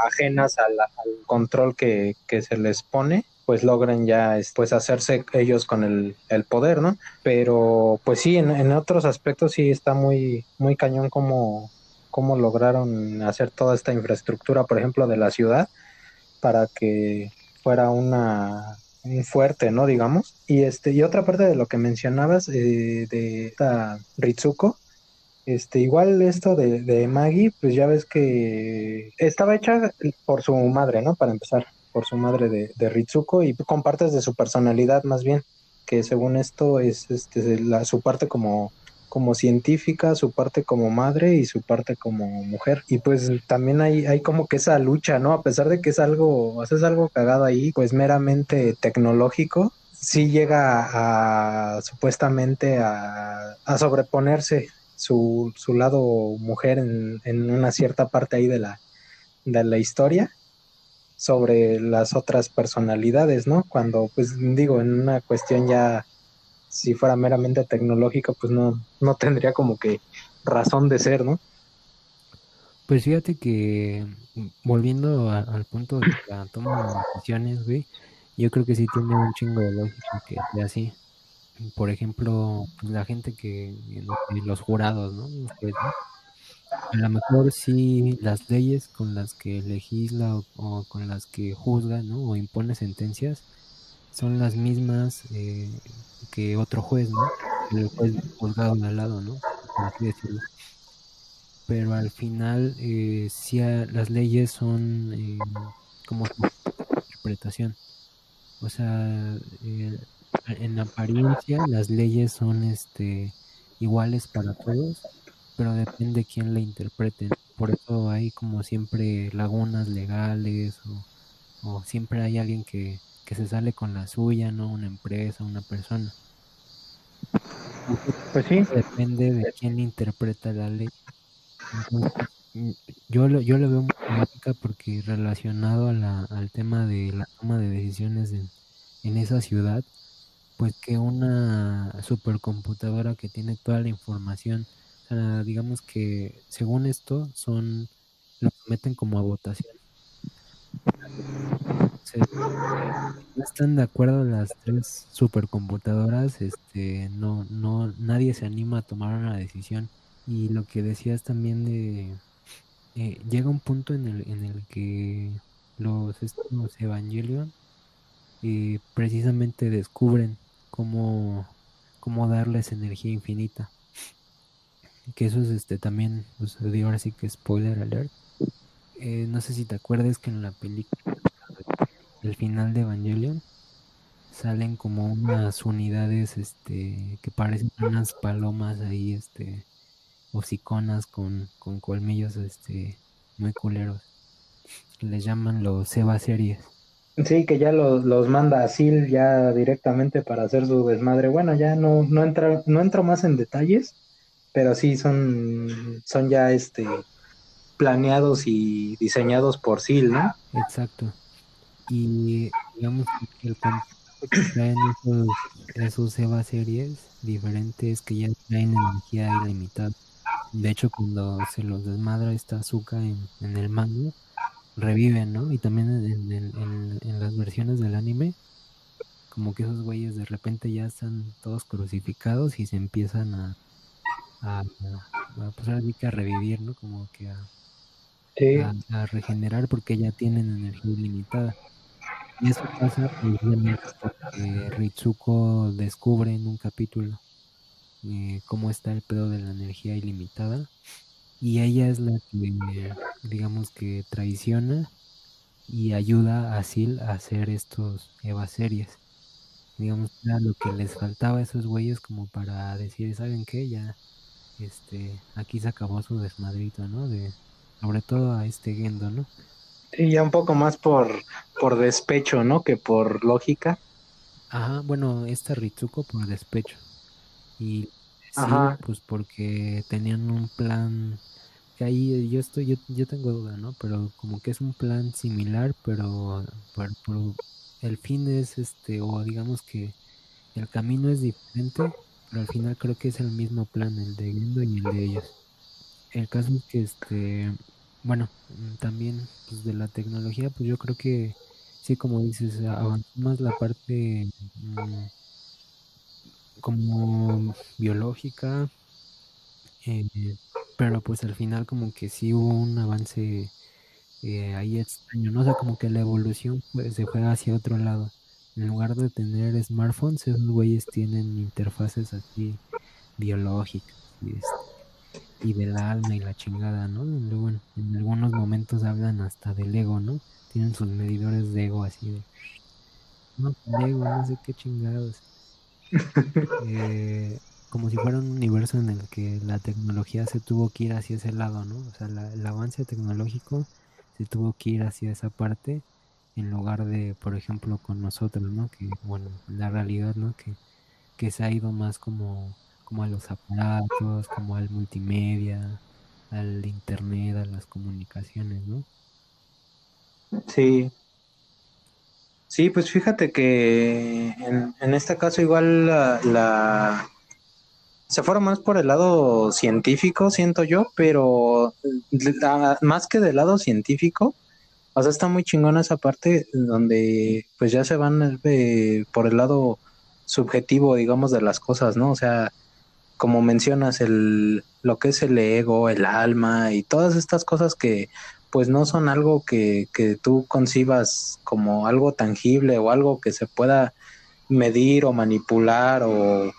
ajenas al, control que, se les pone pues logran ya pues hacerse ellos con el, poder, ¿no? Pero pues sí, en, otros aspectos sí está muy, muy cañón como, cómo lograron hacer toda esta infraestructura, por ejemplo, de la ciudad, para que fuera una un fuerte, ¿no? Digamos. Y este, y otra parte de lo que mencionabas eh, de esta Ritsuko, este, igual esto de, de Maggie, pues ya ves que estaba hecha por su madre, ¿no? Para empezar, por su madre de, de Ritsuko y con partes de su personalidad más bien, que según esto es este, la, su parte como como científica, su parte como madre y su parte como mujer. Y pues también hay, hay como que esa lucha, ¿no? A pesar de que es algo, es algo cagado ahí, pues meramente tecnológico, sí llega a, supuestamente a, sobreponerse su, su, lado mujer en, en, una cierta parte ahí de la, de la historia sobre las otras personalidades, ¿no? Cuando, pues digo, en una cuestión ya si fuera meramente tecnológico, pues no, no tendría como que razón de ser, ¿no? Pues fíjate que volviendo al punto de la toma de decisiones, güey, yo creo que sí tiene un chingo de lógica que sea así. Por ejemplo, pues la gente que, los jurados, ¿no? Pues, A lo mejor sí las leyes con las que legisla o, o, con las que juzga, ¿no? O impone sentencias, son las mismas eh, que otro juez, ¿no? El juez juzgado al lado, ¿no? Por así decirlo. Pero al final, eh, sí, las leyes son eh, como interpretación. O sea, eh, en apariencia, las leyes son este iguales para todos, pero depende quién la interprete. Por eso hay como siempre lagunas legales o siempre hay alguien que, que se sale con la suya, ¿no? Una empresa, una persona. Pues sí. Depende de quién interpreta la ley. Mm, yo lo, yo lo veo muy lógica porque relacionado a la, al tema de la toma de decisiones en, en esa ciudad, pues que una supercomputadora que tiene toda la información, digamos que según esto son, lo meten como a votación no están de acuerdo las tres supercomputadoras, este, no, no, nadie se anima a tomar una decisión. Y lo que decías también de eh, llega un punto en el, en el que los, estos Evangelion eh, precisamente descubren cómo, cómo darles energía infinita. Que eso es este también, pues, ahora sí que spoiler alert. Eh, no sé si te acuerdas que en la película el final de Evangelion salen como unas unidades este que parecen unas palomas ahí este hociconas con, con colmillos este muy culeros les llaman los Seba series Sí, que ya los, los manda a Sil ya directamente para hacer su desmadre. Bueno, ya no, no, entra, no entro más en detalles, pero sí son, son ya este planeados y diseñados por Sil, ¿no? Exacto y digamos que el concepto que traen esos, esos EVA series diferentes que ya traen energía ilimitada. De hecho, cuando se los desmadra esta azúcar en, en el manga, reviven, ¿no? Y también en, en, en, las versiones del anime, como que esos güeyes de repente ya están todos crucificados y se empiezan a, a, a, pues a revivir, ¿no? Como que a, a, regenerar porque ya tienen energía ilimitada. Y eso pasa precisamente porque Ritsuko descubre en un capítulo eh, cómo está el pedo de la energía ilimitada. Y ella es la que, digamos que traiciona y ayuda a Sil a hacer estos Eva series. Digamos, era lo que les faltaba a esos güeyes como para decir, ¿saben qué? Ya, este, aquí se acabó su desmadrito, ¿no? De, sobre todo a este Gendo, ¿no? Y ya un poco más por, por despecho, ¿no? Que por lógica. Ajá, bueno, esta Ritsuko por despecho. Y sí, pues porque tenían un plan que ahí yo estoy, yo, yo tengo duda, ¿no? Pero como que es un plan similar, pero, el fin es este, o digamos que el camino es diferente, pero al final creo que es el mismo plan, el de Gendo y el de ellos. El caso es que este bueno, mm, también pues, de la tecnología, pues yo creo que sí, como dices, avanzó más la parte mm, como biológica, eh, pero pues al final como que sí hubo un avance eh, ahí extraño, ¿no? O sea, como que la evolución se fue hacia otro lado. En lugar de tener smartphones, esos güeyes tienen interfaces así biológicas y, este, y del alma y la chingada, ¿no? Luego en, en, algunos momentos hablan hasta del ego, ¿no? Tienen sus medidores de ego así de... No, ego, no sé qué chingados. Eh, como si fuera un universo en el que la tecnología se tuvo que ir hacia ese lado, ¿no? O sea, la, el avance tecnológico se tuvo que ir hacia esa parte en lugar de, por ejemplo, con nosotros, ¿no? Que, bueno, la realidad, ¿no? Que, que se ha ido más como, como a los aparatos, como al multimedia, al internet, a las comunicaciones, ¿no? Sí. Sí, pues fíjate que en, en este caso igual la, se fueron más por el lado científico, siento yo, pero más que del lado científico, o sea, está muy chingona esa parte donde pues ya se van eh, por el lado subjetivo, digamos, de las cosas, ¿no? O sea, como mencionas, el, lo que es el ego, el alma y todas estas cosas que pues no son algo que, que tú concibas como algo tangible o algo que se pueda medir o manipular o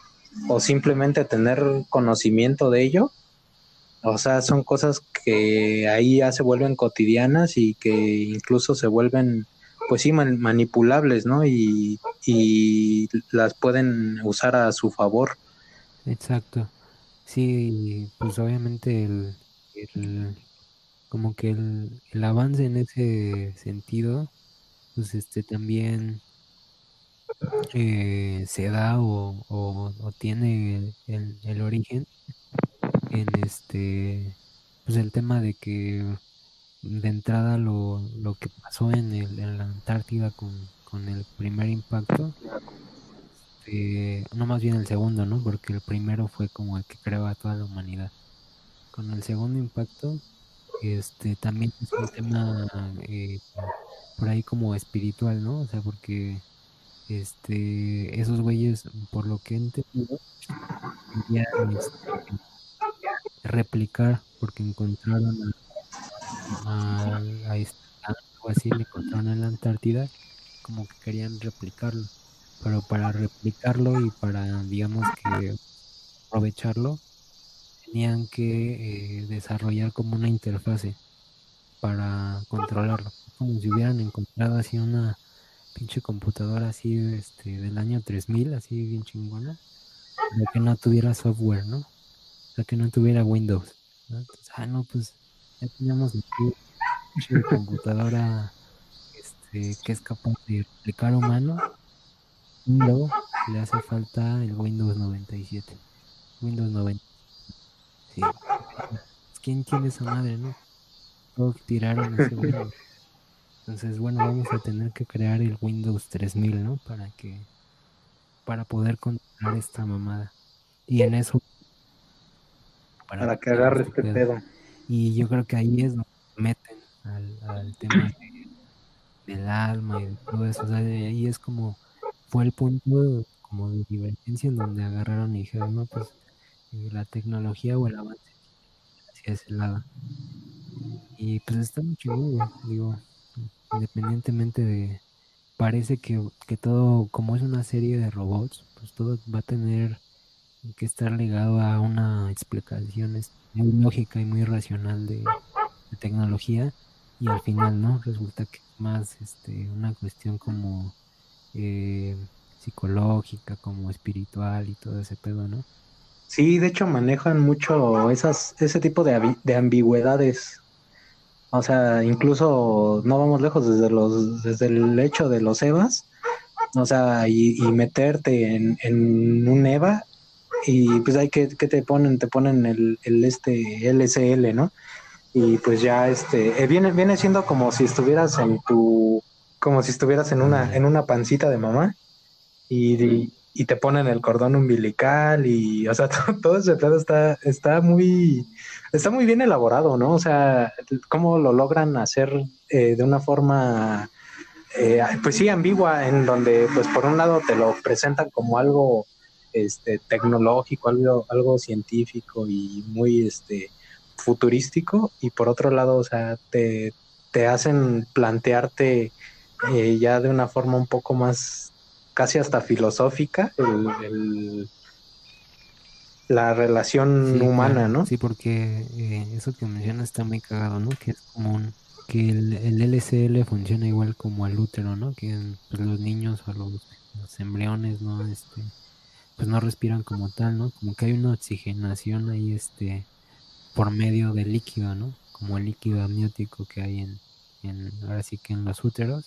o simplemente tener conocimiento de ello. O sea, son cosas que ahí ya se vuelven cotidianas y que incluso se vuelven, pues sí, manipulables, ¿no? Y, y las pueden usar a su favor. Exacto. Sí, pues obviamente el, el como que el, el, avance en ese sentido, pues este también eh, se da o, o, o tiene el, el, origen en este pues el tema de que de entrada lo, lo que pasó en, el, en la Antártida con, con el primer impacto eh, no más bien el segundo no porque el primero fue como el que creó a toda la humanidad. Con el segundo impacto este también es un tema eh, por ahí como espiritual no o sea porque este, esos güeyes, por lo que he entendido, querían este, replicar, porque encontraron a este, algo así, le encontraron en la Antártida, como que querían replicarlo, pero para replicarlo y para, digamos que aprovecharlo, tenían que eh, desarrollar como una interfase para controlarlo, como si hubieran encontrado así una pinche computadora así este, del año 3000, así bien chingona, pero que no tuviera software, ¿no? O sea, que no tuviera Windows. Entonces, ah, no, pues ya teníamos aquí pinche computadora este, que es capaz de replicar humano. Luego le hace falta el Windows 97. Windows 90. Sí. ¿Quién tiene esa madre, no? Todos tiraron ese Windows. Entonces, bueno, vamos a tener que crear el Windows 3000, ¿no? Para que, para poder controlar esta mamada. Y en eso... Para, para que agarre este pedo. pedo. Y yo creo que ahí es donde meten al, al tema de, del alma y de todo eso. O sea, de ahí es como, fue el punto como de divergencia en donde agarraron y dijeron, no, pues eh, la tecnología o el avance hacia ese lado. Y pues está muy chido, digo, independientemente de, parece que, que, todo, como es una serie de robots, pues todo va a tener que estar ligado a una explicación muy lógica y muy racional de, de tecnología y al final, ¿no? Resulta que más este, una cuestión como eh, psicológica, como espiritual y todo ese pedo, ¿no? Sí, de hecho manejan mucho esas, ese tipo de, de ambigüedades o sea, incluso no vamos lejos desde los, desde el hecho de los EVAs, o sea, y, meterte en, un EVA y pues hay que, que te ponen, te ponen el, el este LSL, ¿no? Y pues ya este eh, viene, viene siendo como si estuvieras en tu, como si estuvieras en una, en una pancita de mamá y, y te ponen el cordón umbilical y, o sea, todo, ese pedo está, está muy, está muy bien elaborado, ¿no? O sea, cómo lo logran hacer eh, de una forma, eh, pues sí, ambigua, en donde, pues por un lado te lo presentan como algo este, tecnológico, algo, algo científico y muy, este, futurístico, y por otro lado, o sea, te, te hacen plantearte eh, ya de una forma un poco más casi hasta filosófica el, la relación humana, ¿no? Sí, porque eh, eso que mencionas está muy cagado, ¿no? Que es como que el, el, LCL funciona igual como el útero, ¿no? Que pues, los niños o los, embriones, ¿no? Este, pues no respiran como tal, ¿no? Como que hay una oxigenación ahí, este, por medio del líquido, ¿no? Como el líquido amniótico que hay en, en ahora sí que en los úteros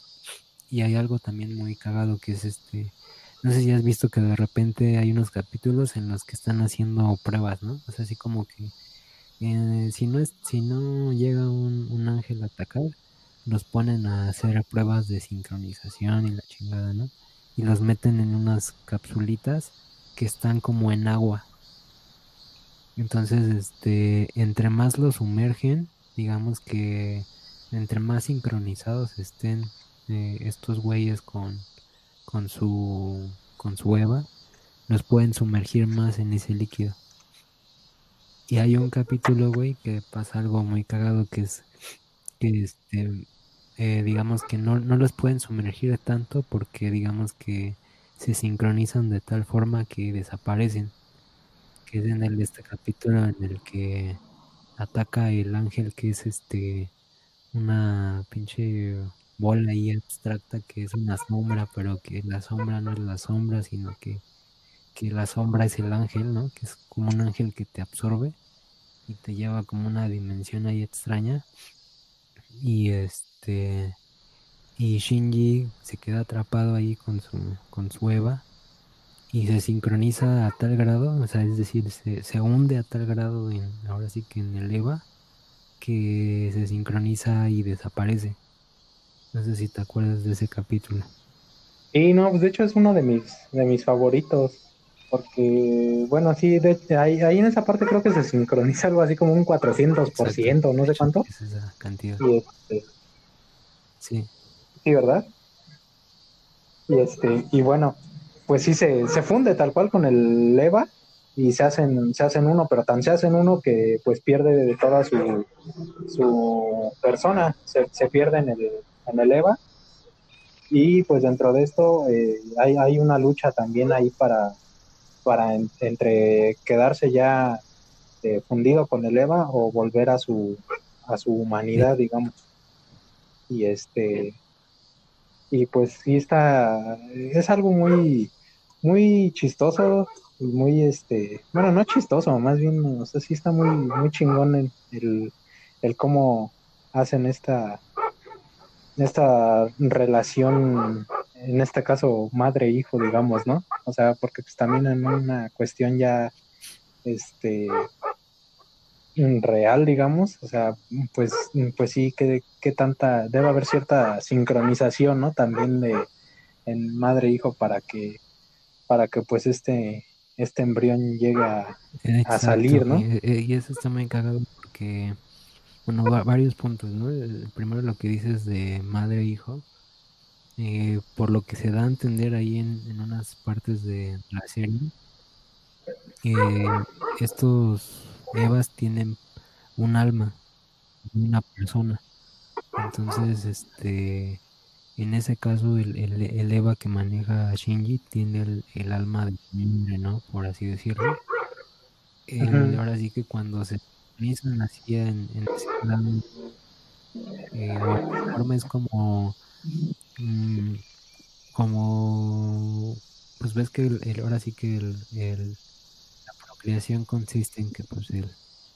y hay algo también muy cagado que es este, no sé si has visto que de repente hay unos capítulos en los que están haciendo pruebas, ¿no? O sea, así como que eh, si no es, si no llega un, un, ángel a atacar, los ponen a hacer pruebas de sincronización y la chingada, ¿no? Y los meten en unas capsulitas que están como en agua. Entonces, este, entre más los sumergen, digamos que entre más sincronizados estén estos güeyes con, con su con su Eva nos pueden sumergir más en ese líquido. Y hay un capítulo, güey, que pasa algo muy cagado que es que este eh, digamos que no, no los pueden sumergir tanto porque digamos que se sincronizan de tal forma que desaparecen. Que es en el este capítulo en el que ataca el ángel que es este una pinche bola ahí abstracta que es una sombra, pero que la sombra no es la sombra, sino que, que la sombra es el ángel, ¿no? Que es como un ángel que te absorbe y te lleva como una dimensión ahí extraña. Y este y Shinji se queda atrapado ahí con su con su Eva y se sincroniza a tal grado, o sea, es decir, se, se hunde a tal grado en ahora sí que en el Eva que se sincroniza y desaparece. No sé si te acuerdas de ese capítulo. Sí, no, pues de hecho es uno de mis, de mis favoritos. Porque, bueno, sí, de, ahí, ahí en esa parte creo que se sincroniza algo así como un 400%, no sé cuánto. Es esa cantidad. Y este, sí. Sí, ¿verdad? Y este, y bueno, pues sí se, se funde tal cual con el EVA y se hacen, se hacen uno, pero tan se hacen uno que pues pierde de toda su, su persona, se, se pierde en el, en el EVA. Y pues dentro de esto eh, hay, hay, una lucha también ahí para, para entre quedarse ya eh, fundido con el EVA o volver a su, a su humanidad, digamos. Y este y pues sí está es algo muy muy chistoso muy este bueno no chistoso más bien o sea sí está muy muy chingón el, el cómo hacen esta esta relación, en este caso madre-hijo, digamos, ¿no? O sea, porque pues también en una cuestión ya, este, real, digamos, o sea, pues, pues sí, que, que tanta, debe haber cierta sincronización, ¿no? También de en madre-hijo para que, para que pues este, este embrión llegue a, salir, ¿no? Y, y, eso está muy cagado porque bueno, varios puntos, ¿no? El primero lo que dices de madre e hijo, eh, por lo que se da a entender ahí en, unas partes de la serie, eh, estos Evas tienen un alma, una persona. Entonces, este, en ese caso, el, el, Eva que maneja a Shinji tiene el, alma de hombre, ¿no? Por así decirlo. ahora sí que cuando se mismo nacía en, en ese plan. Eh, forma es como, mm, como, pues ves que el, ahora sí que el, el, la procreación consiste en que pues el,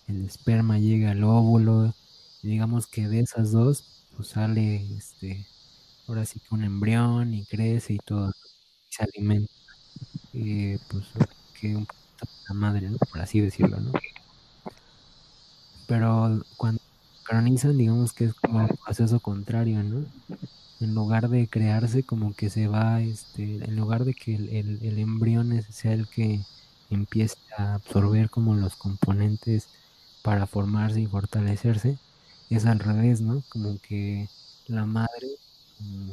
el esperma llega al óvulo, y digamos que de esas dos, pues sale este, ahora sí que un embrión y crece y todo, y se alimenta, eh, pues que un poquito la madre, ¿no? Por así decirlo, ¿no? Pero cuando canonizan, digamos que es como un proceso contrario, ¿no? en lugar de crearse, como que se va, este, en lugar de que el, el, embrión sea el que empiece a absorber como los componentes para formarse y fortalecerse, es al revés, ¿no? Como que la madre mm,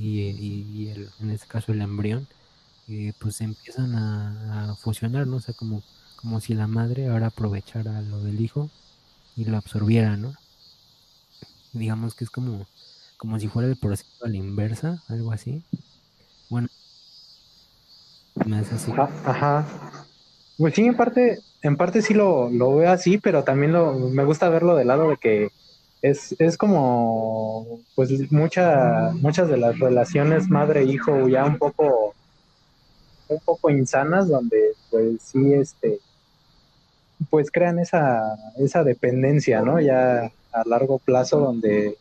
y, el, en este caso el embrión, eh, pues empiezan a, fusionar, ¿no? O sea, como, como si la madre ahora aprovechara lo del hijo y lo absorbiera, ¿no? Digamos que es como, como si fuera el proceso a la inversa, algo así. Bueno, hace así. Ajá. Pues sí, en parte, en parte sí lo, lo veo así, pero también lo, me gusta verlo del lado de que es, es como, pues mucha, muchas de las relaciones madre-hijo ya un poco, un poco insanas, donde pues sí, este, pues crean esa, esa dependencia, ¿no? Ya a largo plazo, donde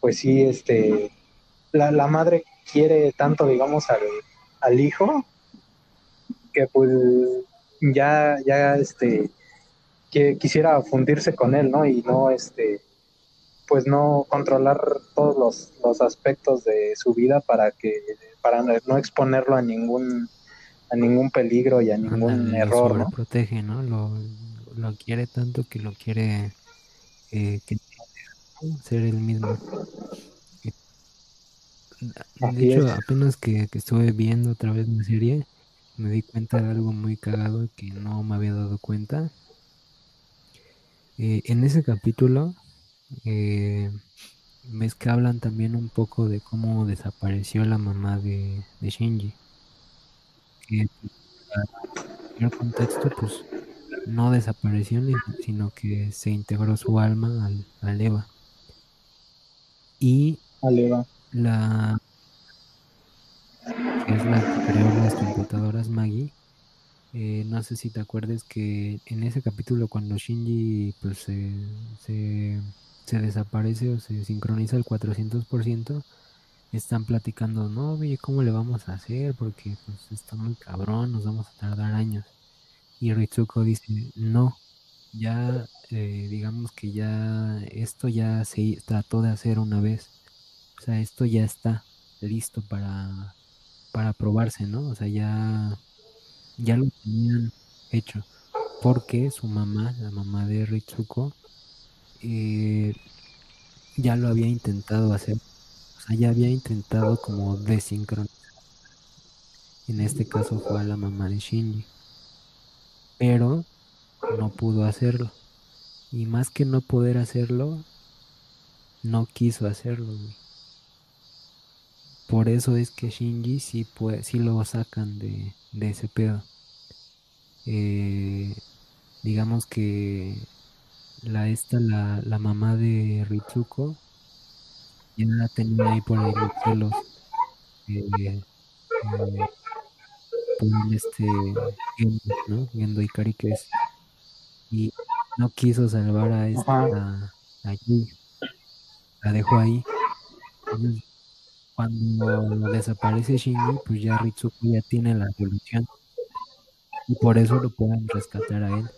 pues sí, este, la, la madre quiere tanto, digamos, al, hijo, que pues ya, ya, este, que quisiera fundirse con él, ¿no? Y no, este, pues no controlar todos los, los aspectos de su vida para que, para no exponerlo a ningún, a ningún peligro y a ningún error, ¿no? protege, ¿no? Lo, lo quiere tanto que lo quiere eh, que ser el mismo. De hecho, apenas que, estuve viendo otra vez la serie, me di cuenta de algo muy cagado que no me había dado cuenta. Eh, en ese capítulo, eh, ves que hablan también un poco de cómo desapareció la mamá de, Shinji. Que en el contexto, pues no desapareció, sino que se integró su alma al, al Eva. Y la que es la que creó las computadoras Maggie. Eh, no sé si te acuerdas que en ese capítulo cuando Shinji pues se, se, desaparece o se sincroniza al 400%, están platicando, no, oye, ¿cómo le vamos a hacer? Porque pues está muy cabrón, nos vamos a tardar años. Y Ritsuko dice, no, ya eh, digamos que ya esto ya se trató de hacer una vez. O sea, esto ya está listo para, para probarse, ¿no? O sea, ya, ya lo tenían hecho. Porque su mamá, la mamá de Ritsuko, eh, ya lo había intentado hacer. Sea, había intentado como desincronizar. En este caso fue a la mamá de Shinji. Pero no pudo hacerlo. Y más que no poder hacerlo, no quiso hacerlo, Por eso es que Shinji sí, puede, sí lo sacan de, ese pedo. Eh, digamos que la esta, la, la mamá de Ritsuko, ya la tenía ahí por ahí los celos. Eh, eh, por este Gendo, ¿no? Gendo Ikari que es y no quiso salvar a esta a, Yui. La dejó ahí. cuando desaparece Shinji, pues ya Ritsuko ya tiene la solución. Y por eso lo pueden rescatar a él.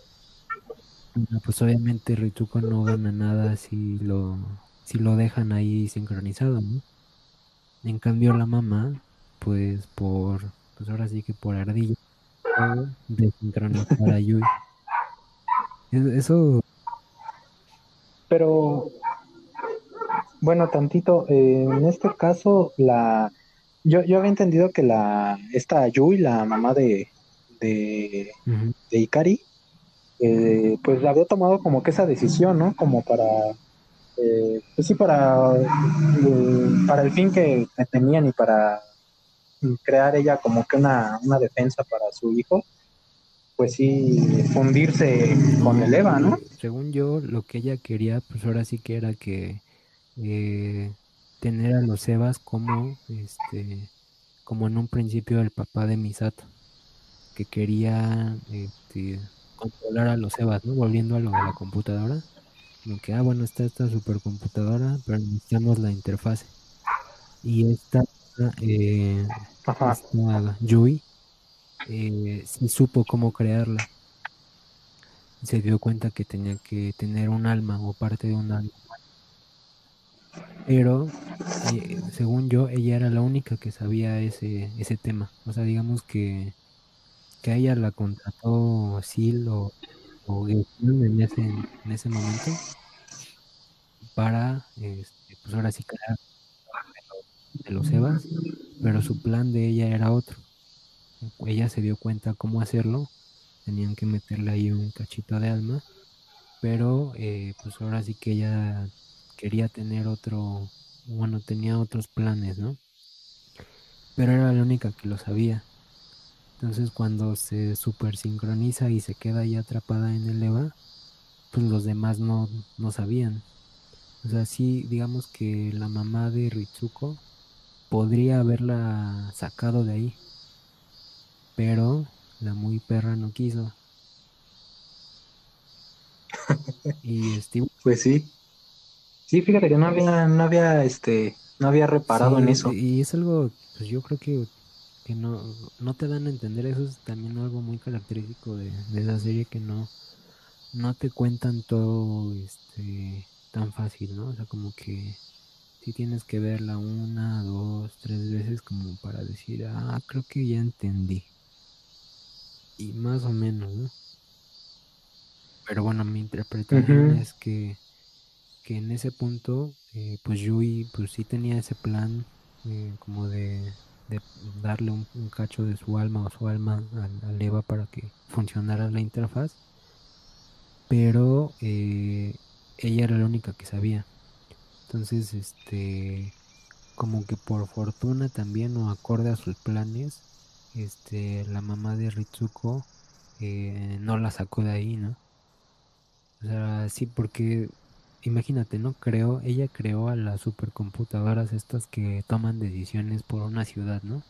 pues obviamente Ritsuko no gana nada si lo, si lo dejan ahí sincronizado, ¿no? En cambio la mamá, pues por, pues ahora sí que por ardilla, de sincronizar a Yui. Eso. Pero, bueno, tantito, eh, en este caso, la. Yo, yo había entendido que la. Esta Yui, la mamá de. de, de Ikari, eh, pues había tomado como que esa decisión, ¿no? Como para. Eh, pues sí, para. para el fin que, tenían y para crear ella como que una, una defensa para su hijo pues sí, fundirse con el Eva, ¿no? Según yo, lo que ella quería, pues ahora sí que era que eh, tener a los Evas como, este, como en un principio el papá de Misato, que quería este, controlar a los Evas, ¿no? Volviendo a lo de la computadora, como que, ah, bueno, está esta supercomputadora, pero necesitamos la interfase. Y esta, eh, esta Yui, eh, supo cómo crearla. Se dio cuenta que tenía que tener un alma o parte de un alma. Pero, eh, según yo, ella era la única que sabía ese, ese tema. O sea, digamos que, que a ella la contrató Sil o, en ese, en ese momento para, este, pues ahora sí crear de los Evas, pero su plan de ella era otro. Ella se dio cuenta cómo hacerlo, tenían que meterle ahí un cachito de alma, pero eh, pues ahora sí que ella quería tener otro, bueno, tenía otros planes, ¿no? Pero era la única que lo sabía. Entonces cuando se super sincroniza y se queda ahí atrapada en el EVA, pues los demás no, no sabían. O sea, sí, digamos que la mamá de Ritsuko podría haberla sacado de ahí. Pero la muy perra no quiso. y Steve. Pues sí. Sí, fíjate que no había, no había, este, no había reparado en eso. Y es algo, pues yo creo que, que no, no te dan a entender. Eso es también algo muy característico de, de esa serie que no, no te cuentan todo, este, tan fácil, ¿no? O sea, como que si tienes que verla una, dos, tres veces como para decir, ah, creo que ya entendí. Y más o menos, ¿no? Pero bueno, mi interpretación es que que en ese punto, eh, pues Yui pues sí tenía ese plan eh, como de, darle un, cacho de su alma o su alma al, Eva para que funcionara la interfaz, pero eh, ella era la única que sabía. Entonces, este, como que por fortuna también o acorde a sus planes, este, la mamá de Ritsuko no la sacó de ahí, ¿no? O sea, sí, porque imagínate, ¿no? Creó, ella creó a las supercomputadoras estas que toman decisiones por una ciudad, ¿no?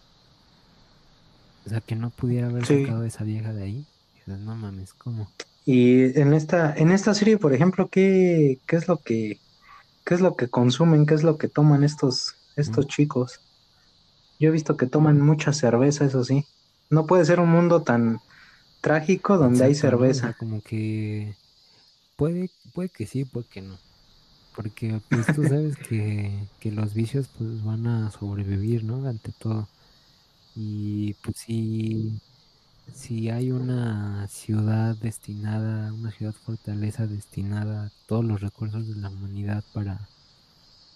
O sea, que no pudiera haber sacado esa vieja de ahí. no mames, ¿cómo? Y en esta, en esta serie, por ejemplo, ¿qué, qué es lo que qué es lo que consumen, qué es lo que toman estos, estos mm. chicos? Yo he visto que toman mucha cerveza, eso sí. No puede ser un mundo tan trágico donde hay cerveza. como que puede, puede que sí, puede que no. Porque pues tú sabes que, los vicios pues van a sobrevivir, ¿no? Ante todo. Y pues si, si hay una ciudad destinada, una ciudad fortaleza destinada a todos los recursos de la humanidad para,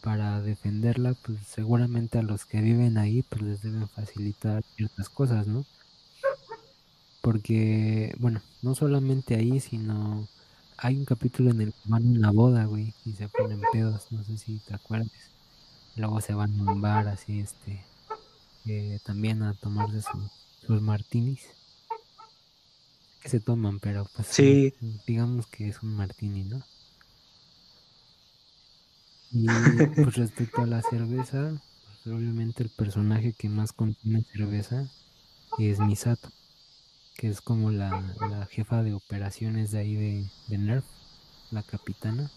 para defenderla, pues seguramente a los que viven ahí pues les deben facilitar ciertas cosas, ¿no? Porque, bueno, no solamente ahí, sino hay un capítulo en el que van a una boda, güey, y se ponen pedos, no sé si te acuerdas. Luego se van a un bar así, este, eh, también a tomarse sus martinis. Que se toman, pero pues sí. digamos que es un martini, ¿no? Y pues respecto a la cerveza, pues, obviamente el personaje que más contiene cerveza es Misato que es como la, jefa de operaciones de ahí de, NERF, la capitana.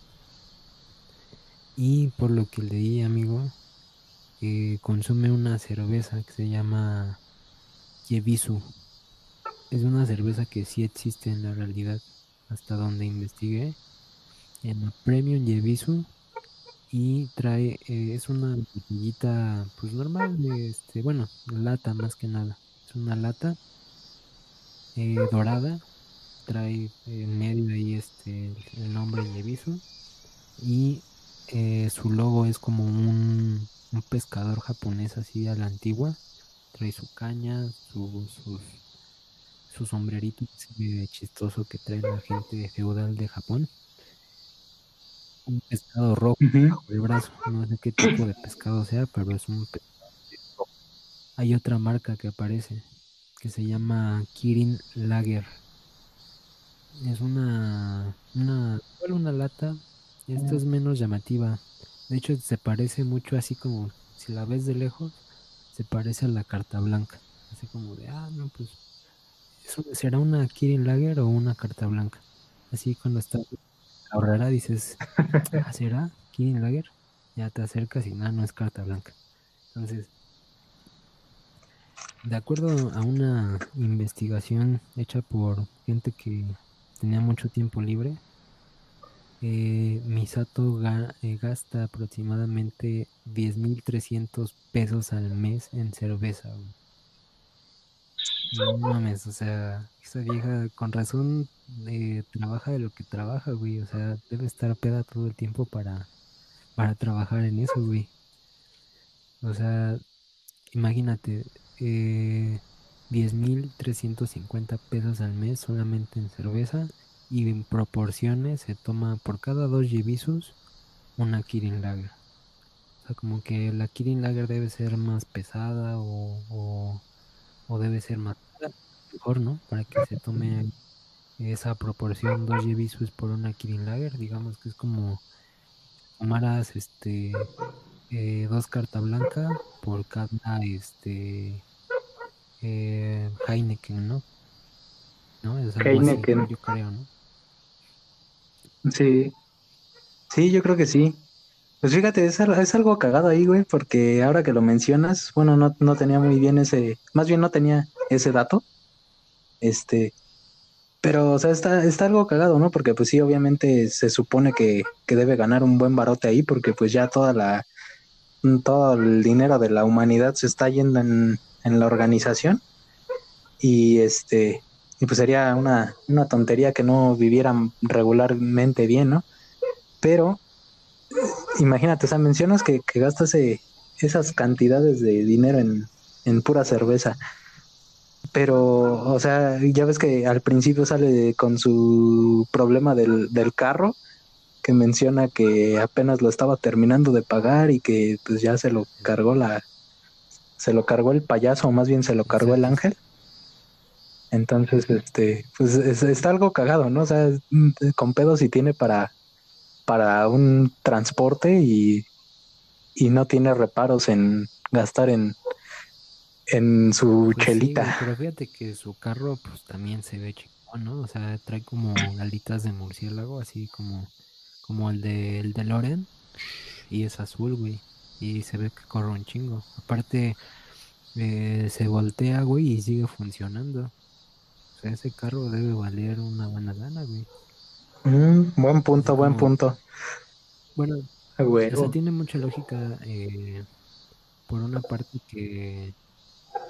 Y por lo que leí, amigo, eh, consume una cerveza que se llama Yebisu. Es una cerveza que sí existe en la realidad, hasta donde investigué. En la Premium Yebisu. Y trae, eh, es una botellita, pues normal, este, bueno, lata más que nada. Es una lata eh, dorada. Trae en medio ahí este el nombre Yebisu. Y eh, su logo es como un, pescador japonés así a la antigua. Trae su caña, su, su, sombrerito chistoso que trae la gente feudal de Japón. Un pescado rojo bajo el brazo. No sé qué tipo de pescado sea, pero es un pescado Hay otra marca que aparece que se llama Kirin Lager. Es una, una, una lata. Esta es menos llamativa. De hecho, se parece mucho así como, si la ves de lejos, se parece a la carta blanca. Así como de, ah, no, pues, ¿eso será una Kirin Lager o una carta blanca? Así cuando está ahorrará dices, ah, ¿será Kirin Lager? Ya te acercas y nada, no es carta blanca. Entonces, de acuerdo a una investigación hecha por gente que tenía mucho tiempo libre, eh, Misato eh, gasta aproximadamente 10.300 pesos al mes en cerveza. No mames, o sea, esa vieja con razón eh, trabaja de lo que trabaja, güey. O sea, debe estar peda todo el tiempo para, para trabajar en eso, güey. O sea, imagínate, eh, 10.350 pesos al mes solamente en cerveza y en proporciones se toma por cada dos Yebisus una Kirin Lager. O sea, como que la Kirin Lager debe ser más pesada o, o, debe ser más mejor, ¿no? Para que se tome esa proporción dos Yebisus por una Kirin Lager, digamos que es como tomaras este eh, dos carta blanca por cada este eh, Heineken, ¿no? ¿No? Es Heineken. yo creo, ¿no? Sí. Sí, yo creo que sí. Pues fíjate, es, es, algo cagado ahí, güey, porque ahora que lo mencionas, bueno, no, no tenía muy bien ese, más bien no tenía ese dato. Este, pero, o sea, está, está algo cagado, ¿no? Porque pues sí, obviamente se supone que, que debe ganar un buen barote ahí, porque pues ya toda la, todo el dinero de la humanidad se está yendo en, en la organización. Y este, y pues sería una, una tontería que no vivieran regularmente bien, ¿no? Pero imagínate, o sea, mencionas que, que gastas esas cantidades de dinero en, en pura cerveza. Pero, o sea, ya ves que al principio sale con su problema del, del carro, que menciona que apenas lo estaba terminando de pagar y que pues ya se lo cargó la, se lo cargó el payaso, o más bien se lo cargó el ángel. Entonces, este, pues está algo cagado, ¿no? O sea, con pedos y tiene para, para un transporte y, y no tiene reparos en gastar en, en su pues chelita. pero fíjate que su carro, pues también se ve chico, ¿no? O sea, trae como alitas de murciélago, así como, como el de, el de Loren. Y es azul, güey. Y se ve que corre un chingo. Aparte, eh, se voltea, güey, y sigue funcionando ese carro debe valer una buena lana, güey. Mm, buen punto, buen punto. Bueno, o sea, tiene mucha lógica eh, por una parte que,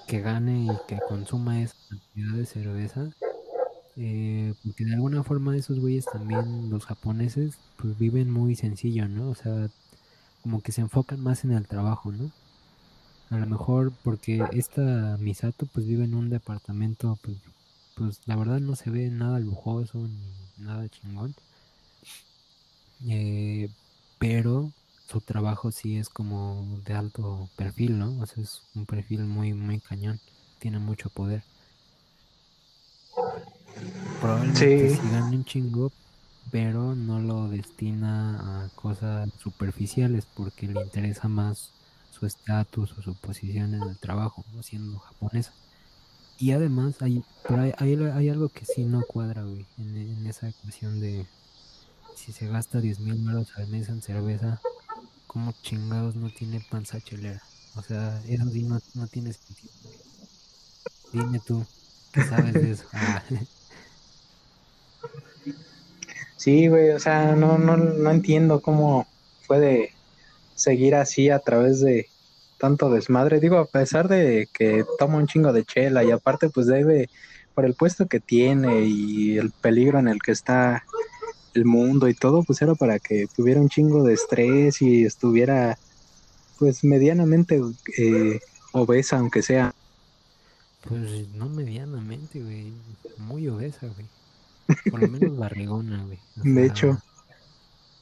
que gane y que consuma esa cantidad de cerveza. Eh, porque de alguna forma esos güeyes también, los japoneses, pues viven muy sencillo, ¿no? O sea, como que se enfocan más en el trabajo, ¿no? A lo mejor porque esta Misato pues vive en un departamento pues pues la verdad no se ve nada lujoso ni nada chingón. Eh, pero su trabajo sí es como de alto perfil, ¿no? O sea, es un perfil muy, muy cañón. Tiene mucho poder. Probablemente sí, gane un chingo, pero no lo destina a cosas superficiales porque le interesa más su estatus o su posición en el trabajo, ¿no? siendo japonesa. Y además hay, hay, algo que sí no cuadra, güey, en, esa ecuación de si se gasta 10 mil euros al mes en cerveza, ¿cómo chingados no tiene panza chelera? O sea, eso sí no, no tiene sentido. Dime tú, ¿qué sabes de eso? Ah. Sí, güey, o sea, no, no, no entiendo cómo puede seguir así a través de tanto desmadre. Digo, a pesar de que toma un chingo de chela y aparte pues debe, por el puesto que tiene y el peligro en el que está el mundo y todo, pues era para que tuviera un chingo de estrés y estuviera pues medianamente eh, obesa, aunque sea. Pues no medianamente, güey. Muy obesa, güey. Por lo menos barrigona, güey. de hecho.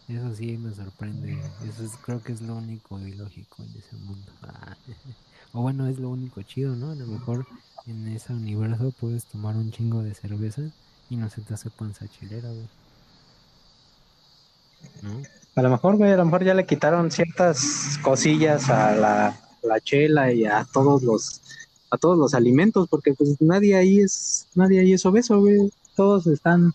Eso sí me sorprende. Eso es, creo que es lo único ilógico en ese mundo. Ah, o bueno, es lo único chido, ¿no? A lo mejor en ese universo puedes tomar un chingo de cerveza y no se te hace panza chilera, güey. ¿No? A lo mejor, güey, a lo mejor ya le quitaron ciertas cosillas a la, la chela y a todos los a todos los alimentos, porque pues nadie ahí es, nadie ahí es obeso, güey. Todos están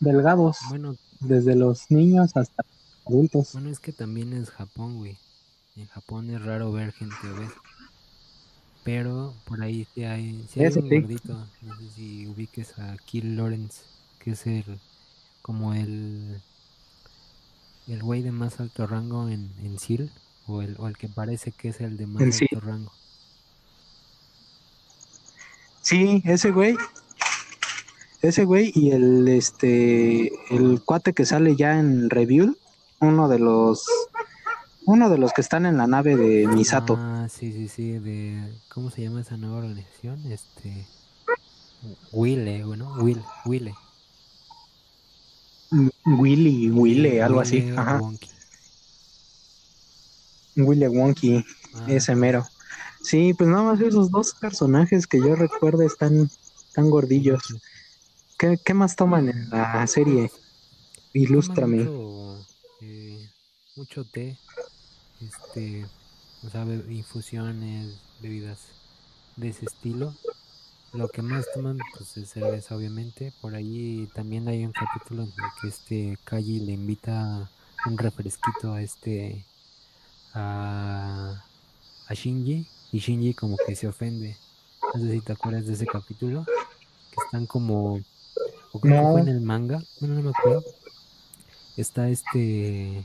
delgados. Bueno, desde los niños hasta adultos. Bueno, es que también es Japón, güey. En Japón es raro ver gente obesa. Pero por ahí sí hay, sí hay un gordito. No sé si ubiques a Kill Lawrence, que es el como el el güey de más alto rango en, en SEAL o el, o el que parece que es el de más alto rango. Sí, ese güey. Ese güey y el este el cuate que sale ya en review, uno de los uno de los que están en la nave de Misato. Ah, sí, sí, sí, de ¿cómo se llama esa nueva organización? Este Wille, bueno, Will, Wille. Willy, Wille, algo así. Ajá. Wonky. Wille Wonky, ah, ese mero. Sí, pues nada más esos dos personajes que yo recuerdo están tan gordillos. ¿Qué, ¿Qué, más toman en la serie? Ilústrame. Mucho, eh, mucho té, este, o sea, infusiones, bebidas de ese estilo. Lo que más toman pues es cerveza obviamente. Por ahí también hay un capítulo en el que este Kaji le invita un refresquito a este a, a Shinji y Shinji como que se ofende. No sé si te acuerdas de ese capítulo. Que están como o creo que fue en el manga, bueno no me acuerdo. Está este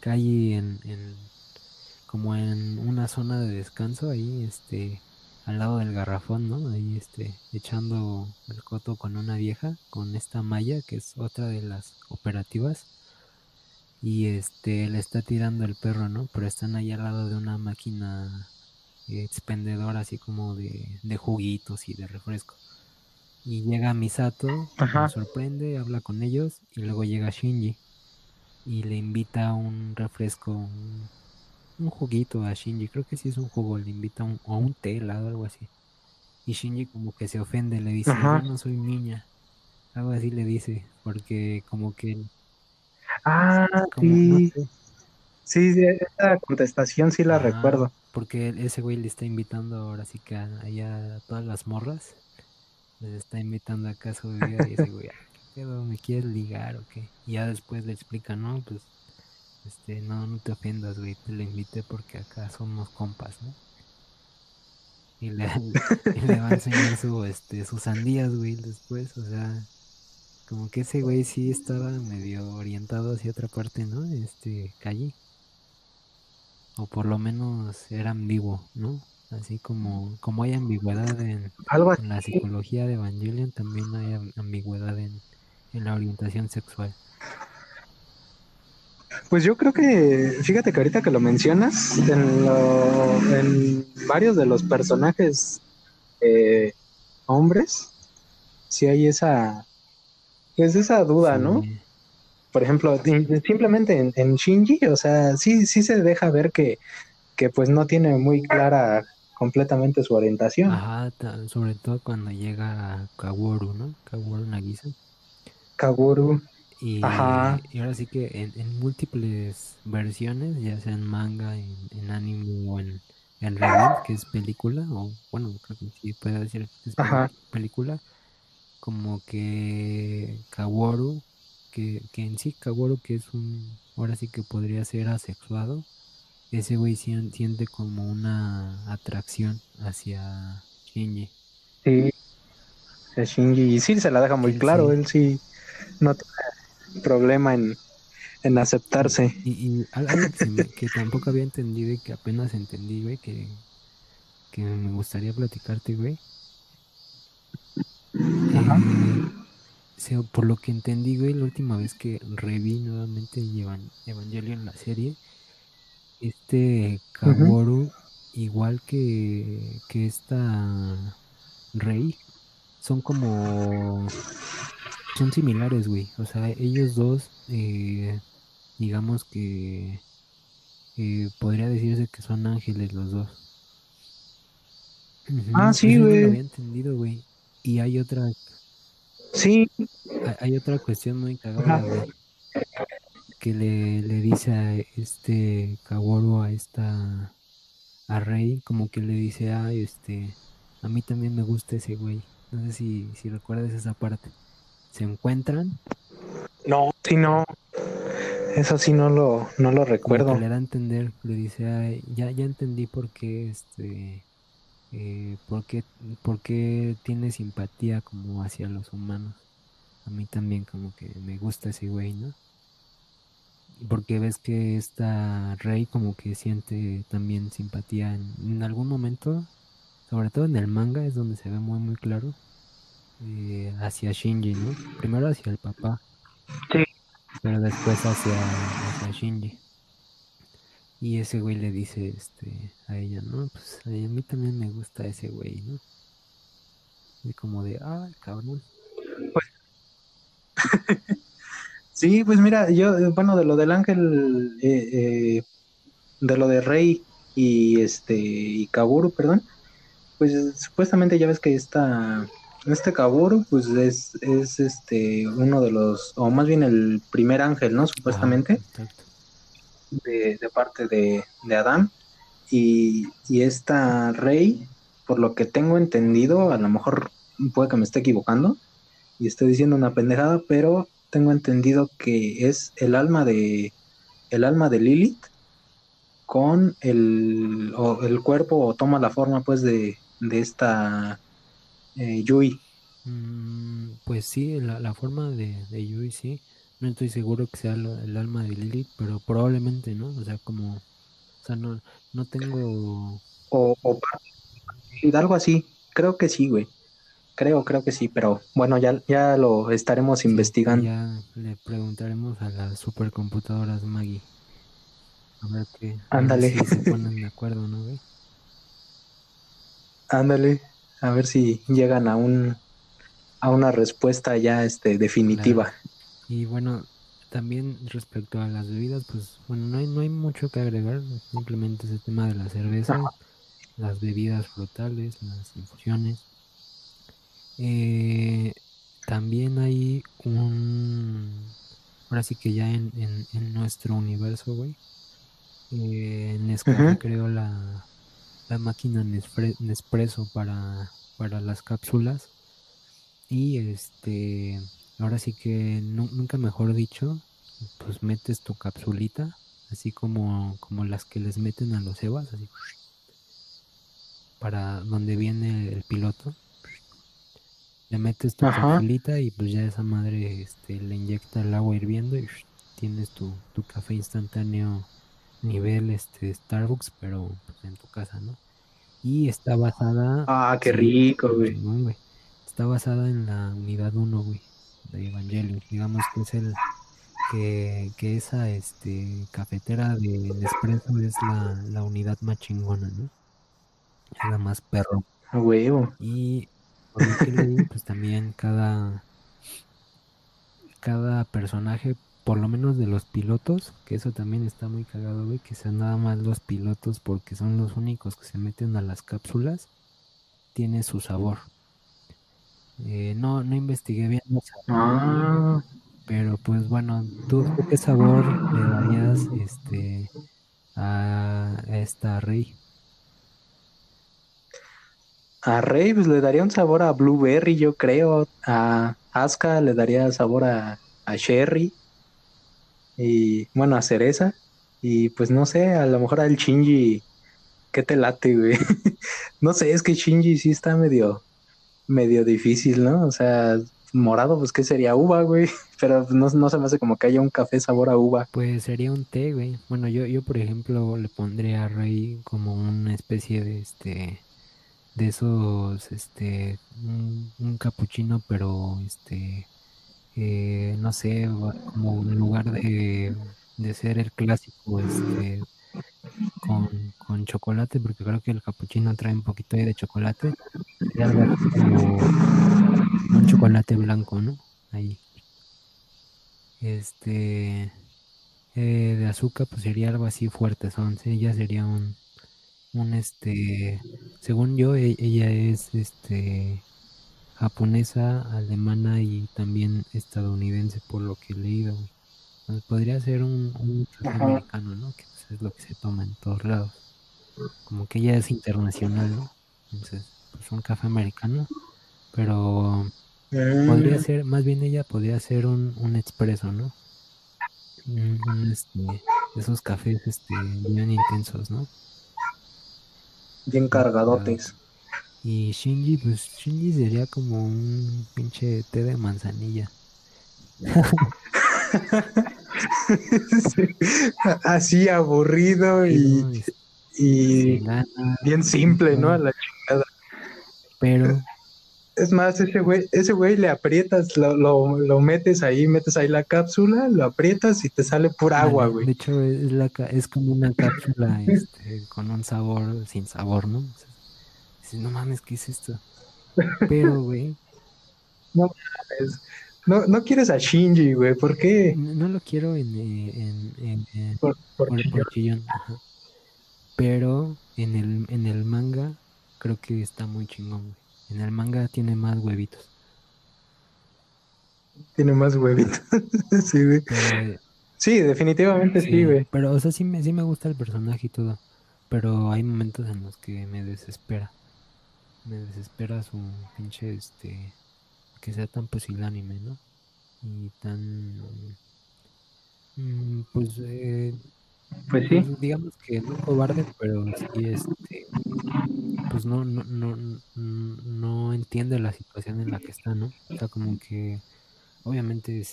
Kaji en, en como en una zona de descanso ahí, este al lado del garrafón, ¿no? Ahí este, echando el coto con una vieja, con esta Maya, que es otra de las operativas. Y este, le está tirando el perro, ¿no? Pero están ahí al lado de una máquina expendedora, así como de, de juguitos y de refresco. Y llega Misato, me sorprende, habla con ellos, y luego llega Shinji. Y le invita a un refresco, un juguito a Shinji, creo que sí es un jugo, le invita un, a un té helado, algo así. Y Shinji como que se ofende, le dice, yo no soy niña. Algo así le dice, porque como que... Ah, sí. sí. esa contestación sí la recuerdo. Porque ese güey le está invitando ahora sí que a, allá a todas las morras. Les está invitando acá a su vida y ese güey, ah, ¿qué pedo? ¿Me quieres ligar o qué? Y ya después le explica, no, pues este, no, no te ofendas, güey, te lo invité porque acá somos compas, ¿no? Y le, va a enseñar su, este, sus sandías, güey, después, o sea, como que ese güey sí estaba medio orientado hacia otra parte, ¿no? Este, calle. O por lo menos era ambiguo, ¿no? Así como, como hay ambigüedad en, en la psicología de Evangelion, también hay ambigüedad en, en la orientación sexual. Pues yo creo que, fíjate que ahorita que lo mencionas, en, varios de los personajes eh, hombres, sí hay esa, pues esa duda, ¿no? Por ejemplo, simplemente en, Shinji, o sea, sí, sí se deja ver que, que pues no tiene muy clara completamente su orientación. Ajá, sobre todo cuando llega Kaworu, ¿no? Kaworu Nagisa. Kaworu. Y, ahora sí que en, múltiples versiones, ya sea en manga, en, anime o en, en que es película, o bueno, creo que sí puede decir que es película, como que Kaworu, que, que en sí Kaworu, que es un, ahora sí que podría ser asexuado, ese güey siente como una atracción hacia Shinji. Sí, Shinji, y sí se la deja muy claro, él sí no tiene problema en, en aceptarse. Y, algo que, tampoco había entendido y que apenas entendí, güey, que, que me gustaría platicarte, güey. Eh, por lo que entendí, güey, la última vez que reví nuevamente Evangelion la serie, este Kaworu, igual que, que esta Rey, son como son similares, güey. O sea, ellos dos, eh, digamos que eh, podría decirse que son ángeles los dos. Ah, sí, güey. lo había entendido, güey. Y hay otra. Sí. Hay, otra cuestión muy cagada, güey. Que le, le dice a este Kaworu, a esta. a Rey, como que le dice, ay, este. A mí también me gusta ese güey. No sé si, si recuerdas esa parte se encuentran. No, si no. Eso sí no lo, no lo recuerdo. le da a entender, le dice, ya, ya entendí por qué, este, eh, por qué, por qué tiene simpatía como hacia los humanos. A mí también como que me gusta ese güey, ¿no? Porque ves que esta Rey como que siente también simpatía en, algún momento, sobre todo en el manga es donde se ve muy muy claro eh, hacia Shinji, ¿no? Primero hacia el papá, sí. pero después hacia, hacia Shinji. Y ese güey le dice este, a ella, ¿no? Pues a mí también me gusta ese güey, ¿no? Y como de, ah, cabrón. Pues Sí, pues mira, yo, bueno, de lo del ángel, eh, eh, de lo de Rey y este, y Kaburu, perdón, pues supuestamente ya ves que esta, este Kaburu, pues es, es este, uno de los, o más bien el primer ángel, ¿no? Supuestamente, de, parte de, de Adán. Y, y esta Rey, por lo que tengo entendido, a lo mejor puede que me esté equivocando y estoy diciendo una pendejada, pero tengo entendido que es el alma de el alma de Lilith con el, el cuerpo o toma la forma pues de, de esta eh, Yui. Mm, pues sí, la, forma de, de, Yui sí. No estoy seguro que sea el alma de Lilith, pero probablemente, ¿no? O sea, como... O sea, no, no tengo... O, o algo así. Creo que sí, güey. Creo, creo que sí, pero bueno, ya, ya lo estaremos investigando. Ya le preguntaremos a las supercomputadoras Maggie. A ver qué. Ándale. si se ponen de acuerdo, ¿no, güey? Ándale. A ver si llegan a un a una respuesta ya este definitiva. Y bueno, también respecto a las bebidas, pues bueno, no hay, no hay mucho que agregar, simplemente ese tema de la cerveza, las bebidas frutales, las infusiones eh, también hay un. Ahora sí que ya en, en, nuestro universo, güey. Eh, Nescafé creó la, la máquina Nespresso para, para las cápsulas. Y este. Ahora sí que nunca mejor dicho, pues metes tu capsulita, así como, como las que les meten a los Evas, así para donde viene el piloto le metes tu capsulita y pues ya esa madre este, le inyecta el agua hirviendo y tienes tu, café instantáneo nivel este Starbucks, pero pues, en tu casa, ¿no? Y está basada... Ah, qué rico, güey. Está basada en la unidad 1, güey, de Evangelion. Digamos que es el... Que, que esa este cafetera de Nespresso es la, la unidad más chingona, ¿no? Es la más perro. A huevo. Y pues también cada, cada personaje, por lo menos de los pilotos, que eso también está muy cagado, güey, que sean nada más los pilotos porque son los únicos que se meten a las cápsulas, tiene su sabor. Eh, no, no investigué bien ah. pero pues bueno, ¿tú qué sabor le darías este, a esta Rey? A Rey pues, le daría un sabor a blueberry, yo creo. A Aska le daría sabor a, a Sherry. Y bueno, a cereza. Y pues no sé, a lo mejor al Shinji. ¿Qué te late, güey? no sé, es que Shinji sí está medio, medio difícil, ¿no? O sea, morado, pues ¿qué sería uva, güey? Pero no, no se me hace como que haya un café sabor a uva. Pues sería un té, güey. Bueno, yo, yo por ejemplo le pondría a Rey como una especie de este de esos, este, un, un capuchino, pero, este, eh, no sé, como en lugar de, de ser el clásico, este, con, con, chocolate, porque creo que el capuchino trae un poquito de chocolate, y algo como un chocolate blanco, ¿no? Ahí. Este, eh, de azúcar, pues sería algo así fuerte, son, ya sería un, un este, según yo, e-, ella es este japonesa, alemana y también estadounidense por lo que he leído. podría ser un, un café americano, ¿no? Que pues, es lo que se toma en todos lados. Como que ella es internacional, ¿no? Entonces, pues un café americano, pero podría mm. ser, más bien ella podría ser un, un expreso, ¿no? Un, este, esos cafés este, bien intensos, ¿no? Bien cargadotes. Y Shinji, pues Shinji sería como un pinche té de manzanilla. Así aburrido y, y bien simple, ¿no? A la chingada. Pero es más, ese güey, ese güey le aprietas, lo, lo, metes ahí, metes ahí la cápsula, lo aprietas y te sale pura agua, güey. De hecho, es, la, es como una cápsula este, con un sabor sin sabor, ¿no? dices, no mames, ¿qué es esto? Pero, güey. No mames. No, no quieres a Shinji, güey, ¿por qué? No, lo quiero en, en, en, por, chillón. Pero en el, en el manga creo que está muy chingón, güey. En el manga tiene más huevitos. Tiene más huevitos. sí, güey. sí, definitivamente sí, güey. pero, o sea, sí me, sí me gusta el personaje y todo. Pero hay momentos en los que me desespera. Me desespera su pinche, este... Que sea tan pusilánime, ¿no? Y tan... Mm, pues... Eh, pues sí. Pues, digamos que no cobarde, pero sí, este pues no, no, no, no entiende la situación en la que está, ¿no? O sea, como que obviamente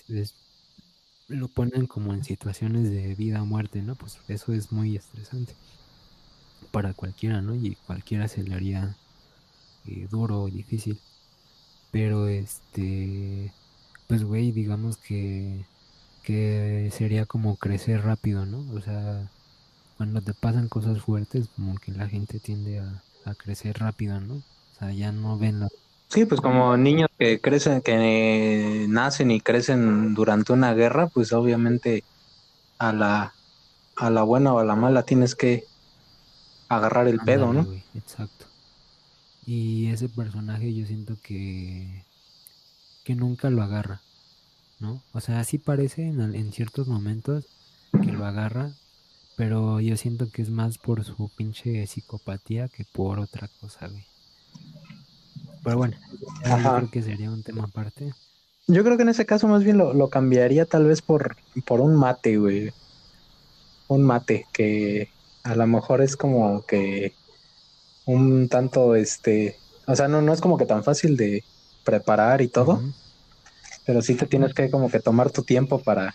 lo ponen como en situaciones de vida o muerte, ¿no? Pues eso es muy estresante para cualquiera, ¿no? Y cualquiera se le haría eh, duro y difícil. Pero este, pues güey, digamos que, que sería como crecer rápido, ¿no? O sea, cuando te pasan cosas fuertes, como que la gente tiende a, a crecer rápido, ¿no? O sea, ya no ven la... Sí, pues como niños que crecen, que nacen y crecen durante una guerra, pues obviamente a la, a la buena o a la mala tienes que agarrar el pedo, ¿no? exacto. Y ese personaje yo siento que, que nunca lo agarra, ¿no? O sea, sí parece en, en ciertos momentos que lo agarra, pero yo siento que es más por su pinche psicopatía que por otra cosa, güey. Pero bueno, yo creo que sería un tema aparte. Yo creo que en ese caso más bien lo, cambiaría tal vez por, por un mate, güey. Un mate que a lo mejor es como que un tanto, este, o sea, no, no es como que tan fácil de preparar y todo, pero sí te tienes que como que tomar tu tiempo para,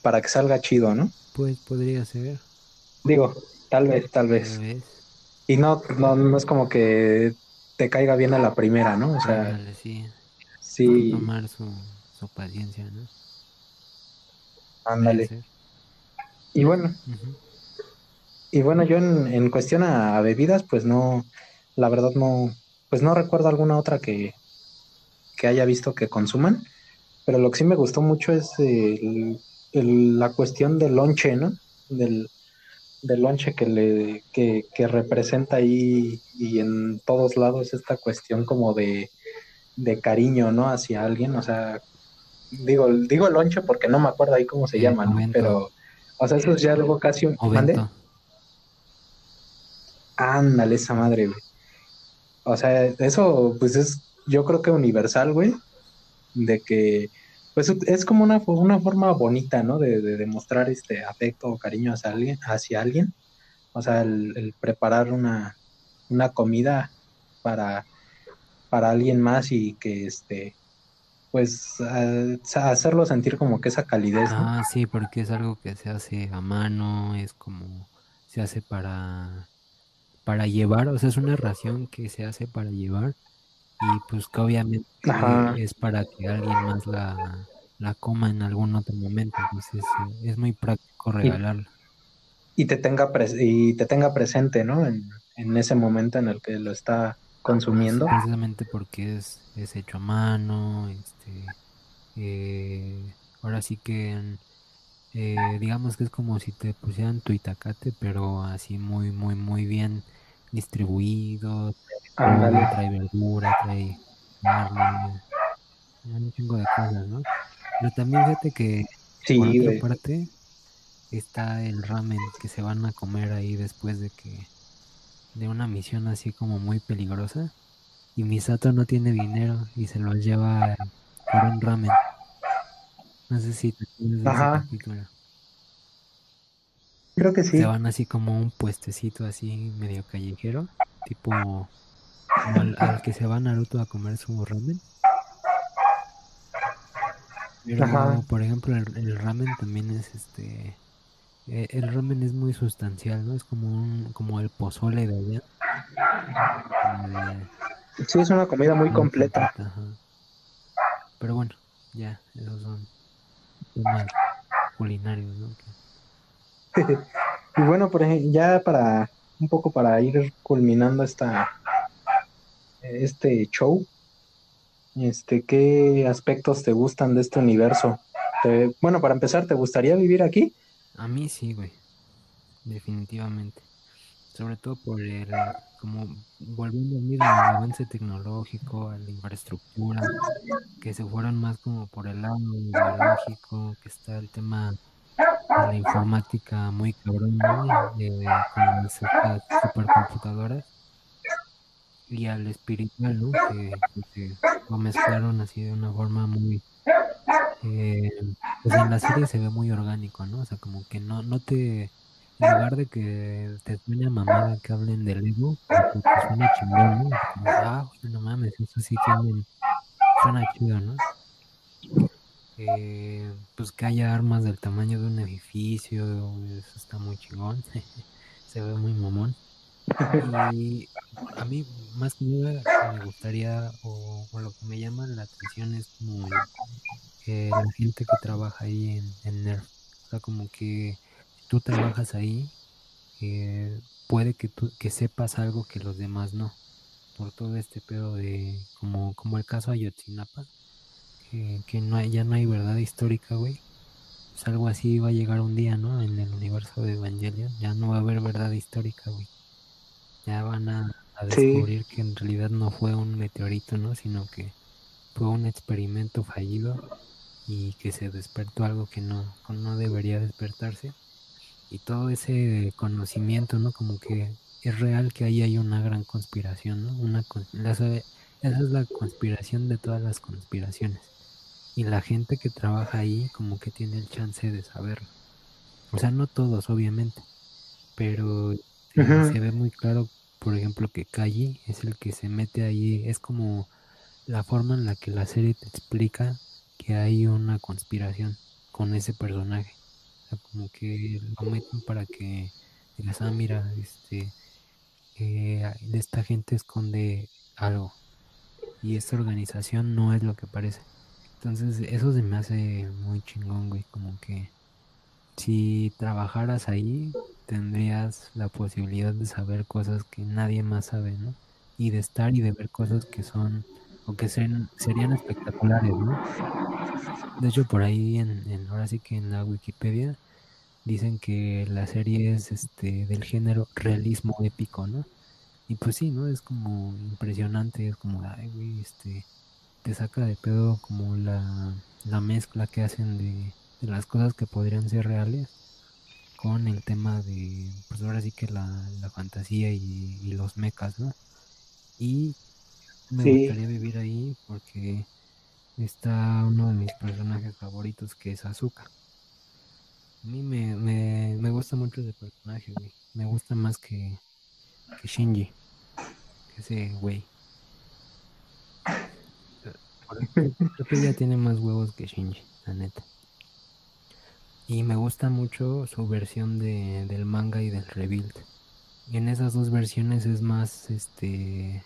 para que salga chido, ¿no? Pues podría ser. Digo, tal vez, tal vez. Y no, no, no es como que te caiga bien a la primera, ¿no? O sea, sí. sí. Tomar su, paciencia, ¿no? Ándale. Y bueno. Y bueno, yo en, en cuestión a, bebidas, pues no, la verdad no, pues no recuerdo alguna otra que, que haya visto que consuman. Pero lo que sí me gustó mucho es el, la cuestión del lonche, ¿no? Del, del lonche que le que, que, representa ahí y en todos lados esta cuestión como de, de cariño, ¿no? Hacia alguien, o sea, digo, digo lonche porque no me acuerdo ahí cómo se llama, ¿no? Pero, o sea, eso es ya algo casi un... Ándale, esa madre, güey. O sea, eso pues es, yo creo que universal, güey, de que pues es como una, una forma bonita, ¿no? De, demostrar este afecto o cariño hacia alguien, hacia alguien. O sea, el, preparar una, una comida para, para alguien más y que este pues hacerlo sentir como que esa calidez. Ah, sí, porque es algo que se hace a mano, es como se hace para para llevar, o sea, es una ración que se hace para llevar y pues que obviamente es para que alguien más la, la coma en algún otro momento, entonces eh, es muy práctico regalarla. Y, te tenga y te tenga presente, ¿no? En, ese momento en el que lo está consumiendo. precisamente porque es, es hecho a mano, este, eh, ahora sí que eh, digamos que es como si te pusieran tu itacate, pero así muy, muy, muy bien distribuido. Trae verdura, trae carne, un chingo de cosas, ¿no? Pero también fíjate que por otra parte está el ramen que se van a comer ahí después de que de una misión así como muy peligrosa y Misato no tiene dinero y se lo lleva por un ramen. No sé si te Ajá. Creo que sí. Se van así como un puestecito así medio callejero, tipo al, que se va Naruto a comer su ramen. Pero, por ejemplo, el, ramen también es este. Eh, el ramen es muy sustancial, ¿no? Es como un, como el pozole de allá. sí, es una comida muy, completa. Pero bueno, ya, esos son temas culinarios, ¿no? y bueno, por ejemplo, ya para un poco para ir culminando esta este show, este, ¿qué aspectos te gustan de este universo? bueno, para empezar, ¿te gustaría vivir aquí? A mí sí, güey. Definitivamente. Sobre todo por el, como volviendo a mí al avance tecnológico, a la infraestructura, que se fueron más como por el lado ideológico, que está el tema de la informática muy cabrón. De, con estas supercomputadoras y al espiritual, ¿no? Que, lo mezclaron así de una forma muy... Eh, pues en la serie se ve muy orgánico, ¿no? O sea, como que no, no te... En lugar de que te suene mamada que hablen del ego, que suena chingón, ¿no? Como, ah, no mames, eso sí tienen... Suena chido, ¿no? Pues que haya armas del tamaño de un edificio, eso está muy chingón. se ve muy mamón. Y a mí, más que nada, me gustaría, o, lo que me llama la atención es como eh, la gente que trabaja ahí en, NERF. O sea, como que si tú trabajas ahí, puede que tú que sepas algo que los demás no. Por todo este pedo de, como, como el caso Ayotzinapa, que, que no hay, ya no hay verdad histórica, güey. Pues algo así va a llegar un día, ¿no? En el universo de Evangelion. Ya no va a haber verdad histórica, güey ya van a, descubrir que en realidad no fue un meteorito, ¿no? Sino que fue un experimento fallido y que se despertó algo que no, no debería despertarse. Y todo ese conocimiento, ¿no? Como que es real que ahí hay una gran conspiración, ¿no? Una, esa es la conspiración de todas las conspiraciones. Y la gente que trabaja ahí como que tiene el chance de saberlo. O sea, no todos, obviamente. Pero se ve muy claro, por ejemplo, que Kaji es el que se mete ahí, es como la forma en la que la serie te explica que hay una conspiración con ese personaje. O sea, como que lo meten para que digas, ah, mira, este, eh, esta gente esconde algo y esta organización no es lo que parece. Entonces, eso se me hace muy chingón, güey, como que si trabajaras ahí, tendrías la posibilidad de saber cosas que nadie más sabe, ¿no? Y de estar y de ver cosas que son, o que serían espectaculares, ¿no? De hecho, por ahí, en, ahora sí que en la Wikipedia, dicen que la serie es este del género realismo épico, ¿no? Y pues sí, ¿no? Es como impresionante, es como, ay, güey, este, te saca de pedo como la, la mezcla que hacen de de las cosas que podrían ser reales con el tema de, pues ahora sí que la, fantasía y, los mecas, ¿no? Y me gustaría vivir ahí porque está uno de mis personajes favoritos que es Azuka. A mí me, me, gusta mucho ese personaje, güey. Me gusta más que, que Shinji, ese güey. Creo que ella tiene más huevos que Shinji, la neta. Y me gusta mucho su versión de, del manga y del rebuild. Y en esas dos versiones es más, este,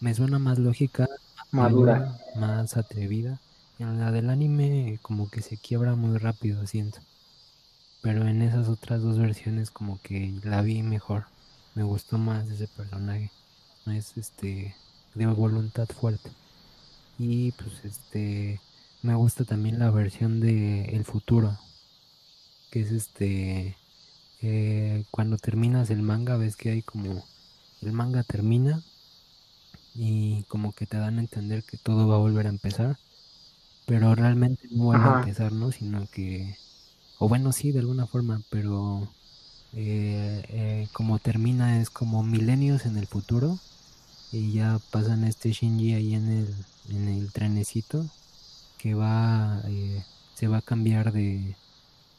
me suena más lógica, madura, más atrevida. En la del anime como que se quiebra muy rápido, siento. Pero en esas otras dos versiones como que la vi mejor. Me gustó más ese personaje. Es este de voluntad fuerte. Y pues este me gusta también la versión de El futuro, que es este, eh, cuando terminas el manga ves que hay como, el manga termina y como que te dan a entender que todo va a volver a empezar, pero realmente no vuelve a empezar, ¿no? Sino que, o bueno, sí, de alguna forma, pero eh, eh, como termina es como milenios en el futuro y ya pasan este Shinji ahí en el, en el trenecito que va, se va a cambiar de,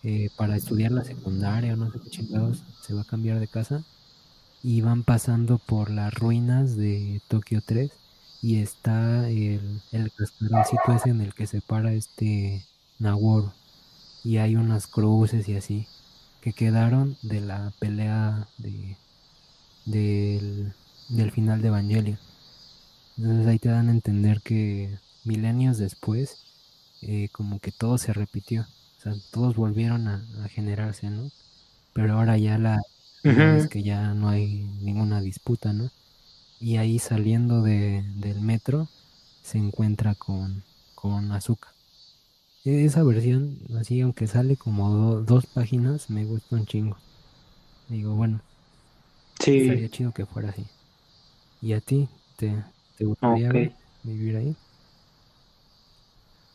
eh, para estudiar la secundaria o no sé qué chingados, se va a cambiar de casa y van pasando por las ruinas de Tokio 3 y está el, el cascaroncito ese en el que se para este Naworu. Y hay unas cruces y así que quedaron de la pelea de, del, del final de Evangelion. Entonces ahí te dan a entender que milenios después, eh, como que todo se repitió. O sea, todos volvieron a, generarse, ¿no? Pero ahora ya la es que ya no hay ninguna disputa, ¿no? Y ahí saliendo de, del metro se encuentra con, con Azuka. E, esa versión, así aunque sale como dos páginas, me gusta un chingo. Digo, bueno, sí. sería chido que fuera así. ¿Y a ti? ¿Te, te gustaría vivir ahí?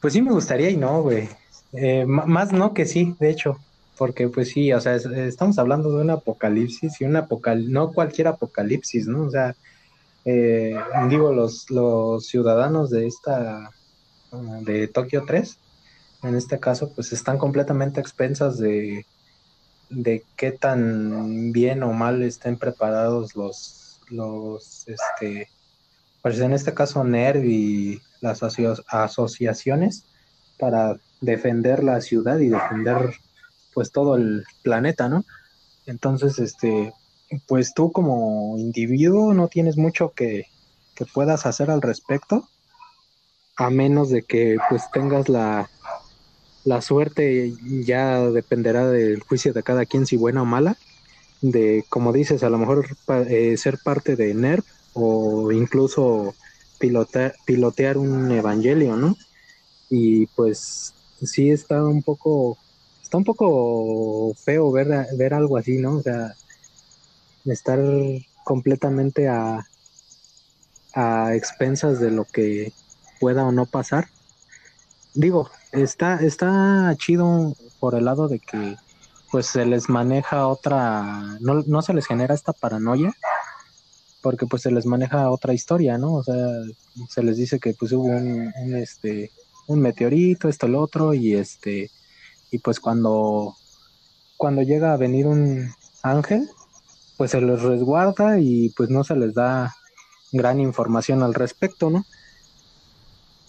Pues sí me gustaría y no, güey. Eh, más no que sí, de hecho. Porque pues sí, o sea, estamos hablando de un apocalipsis y un apocalipsis, no cualquier apocalipsis, ¿no? O sea, eh, digo, los, los ciudadanos de esta, de Tokio 3, en este caso, pues están completamente expensas de, de qué tan bien o mal estén preparados los, los, este, pues en este caso NERV y las asociaciones para defender la ciudad y defender pues todo el planeta, ¿no? Entonces, este, pues tú como individuo no tienes mucho que, que puedas hacer al respecto, a menos de que pues tengas la, la suerte, ya dependerá del juicio de cada quien si buena o mala, de, como dices, a lo mejor eh, ser parte de NERV o incluso pilotear un evangelio, ¿no? Y pues sí está un poco, está un poco feo ver, ver algo así, ¿no? O sea, estar completamente a, a expensas de lo que pueda o no pasar. Digo, está, está chido por el lado de que pues se les maneja otra, no, no se les genera esta paranoia, porque pues se les maneja otra historia, ¿no? O sea, se les dice que pues hubo un, este, un meteorito, esto, el otro, y este, y pues cuando, cuando llega a venir un ángel, pues se les resguarda y pues no se les da gran información al respecto, ¿no?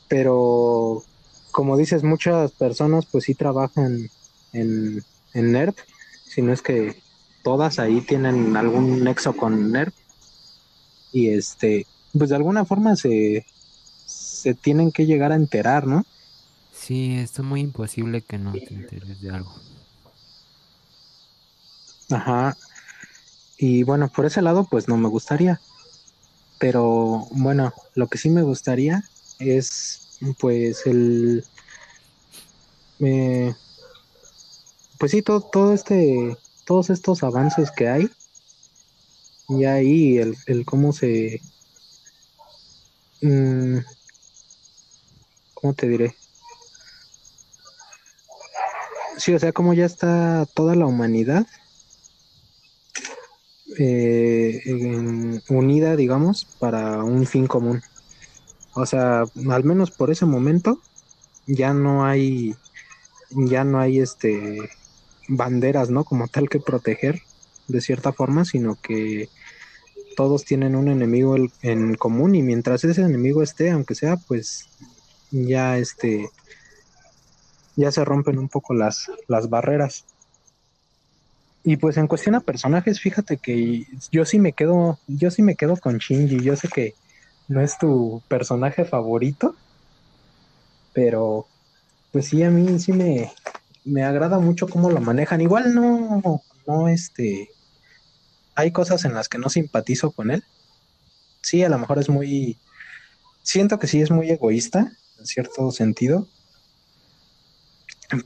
Pero como dices, muchas personas pues sí trabajan en, en NERD, si no es que todas ahí tienen algún nexo con NERD y este, pues de alguna forma se, se tienen que llegar a enterar, ¿no? Sí, está muy imposible que no te enteres de algo. Ajá, y bueno, por ese lado, pues no me gustaría. Pero bueno, lo que sí me gustaría es, pues, el. Eh, pues sí, todo, todo este. Todos estos avances que hay. Y ahí el, el cómo se. Mm, ¿Cómo te diré? Sí, o sea, como ya está toda la humanidad eh, unida, digamos, para un fin común. O sea, al menos por ese momento ya no hay, ya no hay este banderas, ¿no? Como tal que proteger de cierta forma, sino que todos tienen un enemigo en común y mientras ese enemigo esté, aunque sea, pues ya este ya se rompen un poco las, las barreras. Y pues en cuestión a personajes, fíjate que yo sí me quedo, yo sí me quedo con Shinji. Yo sé que no es tu personaje favorito, pero pues sí, a mí sí me, me agrada mucho cómo lo manejan. Igual no, no, este, hay cosas en las que no simpatizo con él. Sí, a lo mejor es muy, siento que sí es muy egoísta, en cierto sentido,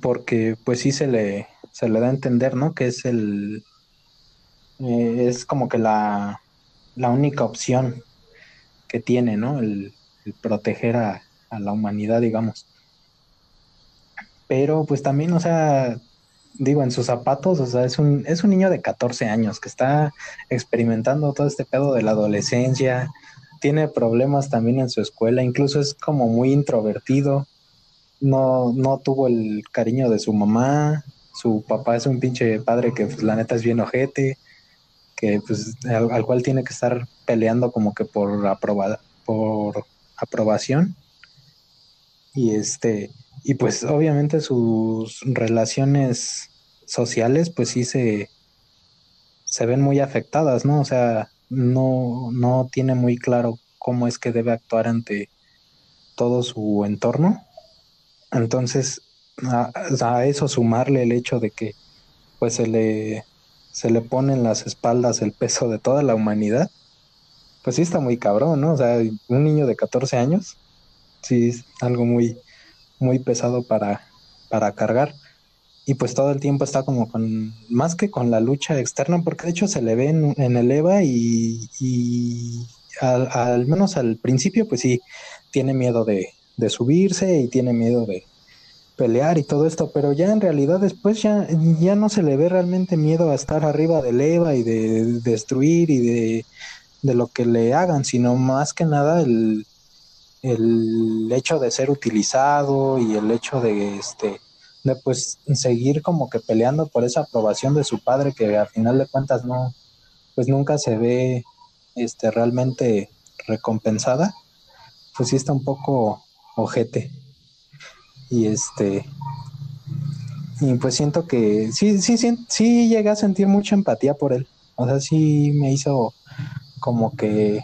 porque pues sí se le, se le da a entender, ¿no? Que es el, eh, es como que la, la, única opción que tiene, ¿no? El, proteger a, la humanidad, digamos. Pero pues también, o sea, digo, en sus zapatos, o sea, es un, es un niño de 14 años que está experimentando todo este pedo de la adolescencia, tiene problemas también en su escuela, incluso es como muy introvertido, no, no tuvo el cariño de su mamá, su papá es un pinche padre que pues, la neta es bien ojete, que pues al, cual tiene que estar peleando como que por aprobada, por aprobación. Y este, y pues obviamente sus relaciones sociales pues sí se, se ven muy afectadas, ¿no? O sea, no, no tiene muy claro cómo es que debe actuar ante todo su entorno. Entonces, a, eso sumarle el hecho de que pues se le, se le pone en las espaldas el peso de toda la humanidad, pues sí está muy cabrón, ¿no? O sea, un niño de 14 años, sí es algo muy, muy pesado para, para cargar. Y pues todo el tiempo está como con, más que con la lucha externa, porque de hecho se le ve en, el EVA y, y al, al, menos al principio, pues sí, tiene miedo de, de subirse y tiene miedo de, pelear y todo esto, pero ya en realidad después ya, ya no se le ve realmente miedo a estar arriba del EVA y de, destruir y de, de, lo que le hagan, sino más que nada el, el hecho de ser utilizado y el hecho de este de pues seguir como que peleando por esa aprobación de su padre que al final de cuentas no pues nunca se ve este realmente recompensada pues sí está un poco ojete. Y este y pues siento que sí sí sí sí llegué a sentir mucha empatía por él. O sea sí me hizo como que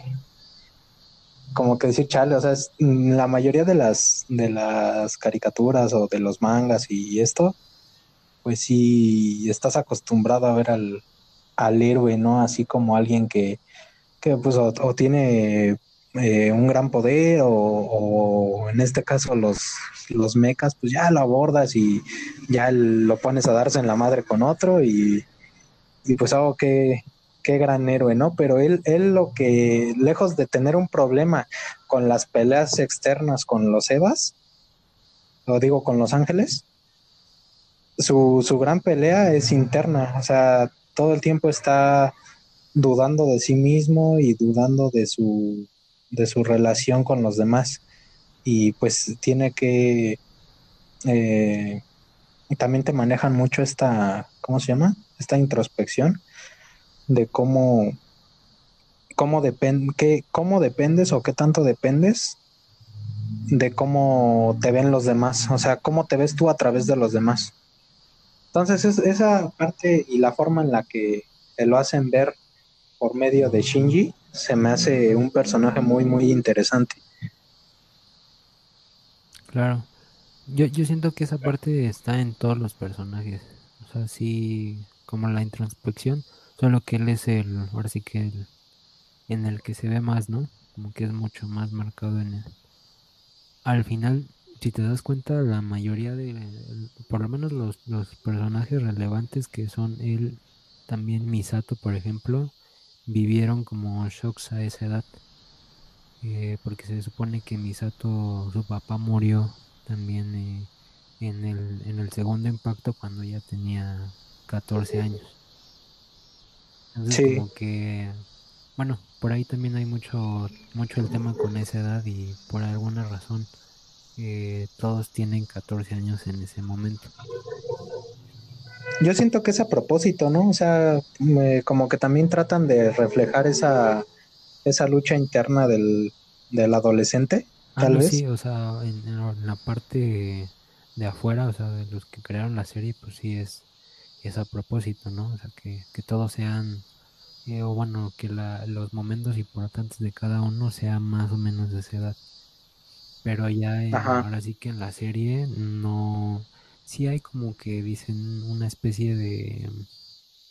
como que decir chale o sea la mayoría de las de las caricaturas o de los mangas y esto pues sí estás acostumbrado a ver al, al héroe no así como alguien que que pues o tiene eh, un gran poder o, en este caso los, los mecas, pues ya lo abordas y ya lo pones a darse en la madre con otro y, pues algo que qué gran héroe, ¿no? Pero él, él lo que, lejos de tener un problema con las peleas externas con los Evas, lo digo con los ángeles, su, su gran pelea es interna, o sea, todo el tiempo está dudando de sí mismo y dudando de su de su relación con los demás. Y pues tiene que eh, también te manejan mucho esta cómo se llama esta introspección de cómo cómo depende cómo dependes o qué tanto dependes de cómo te ven los demás o sea cómo te ves tú a través de los demás entonces es, esa parte y la forma en la que te lo hacen ver por medio de Shinji se me hace un personaje muy, muy interesante. Claro. Yo, yo siento que esa parte está en todos los personajes. O sea, sí, como la introspección, solo que él es el, ahora sí que el, en el que se ve más, ¿no? Como que es mucho más marcado en él. Al final, si te das cuenta, la mayoría de, por lo menos los, los personajes relevantes que son él, también Misato, por ejemplo, vivieron como shocks a esa edad. Eh, porque se supone que Misato, su papá murió también eh, en, el, en el segundo impacto cuando ya tenía 14 años. Entonces como que, bueno, por ahí también hay mucho, mucho el tema con esa edad y por alguna razón eh, todos tienen 14 años en ese momento. Yo siento que es a propósito, ¿no? O sea, como que también tratan de reflejar esa, esa lucha interna del, del adolescente, ah, tal vez. Sí, o sea, en, la parte de afuera, o sea, de los que crearon la serie, pues sí es, es a propósito, ¿no? O sea, que, que todos sean, eh, o bueno, que la, los momentos importantes de cada uno sean más o menos de esa edad. Pero ya ahora sí que en la serie no sí hay como que dicen una especie de,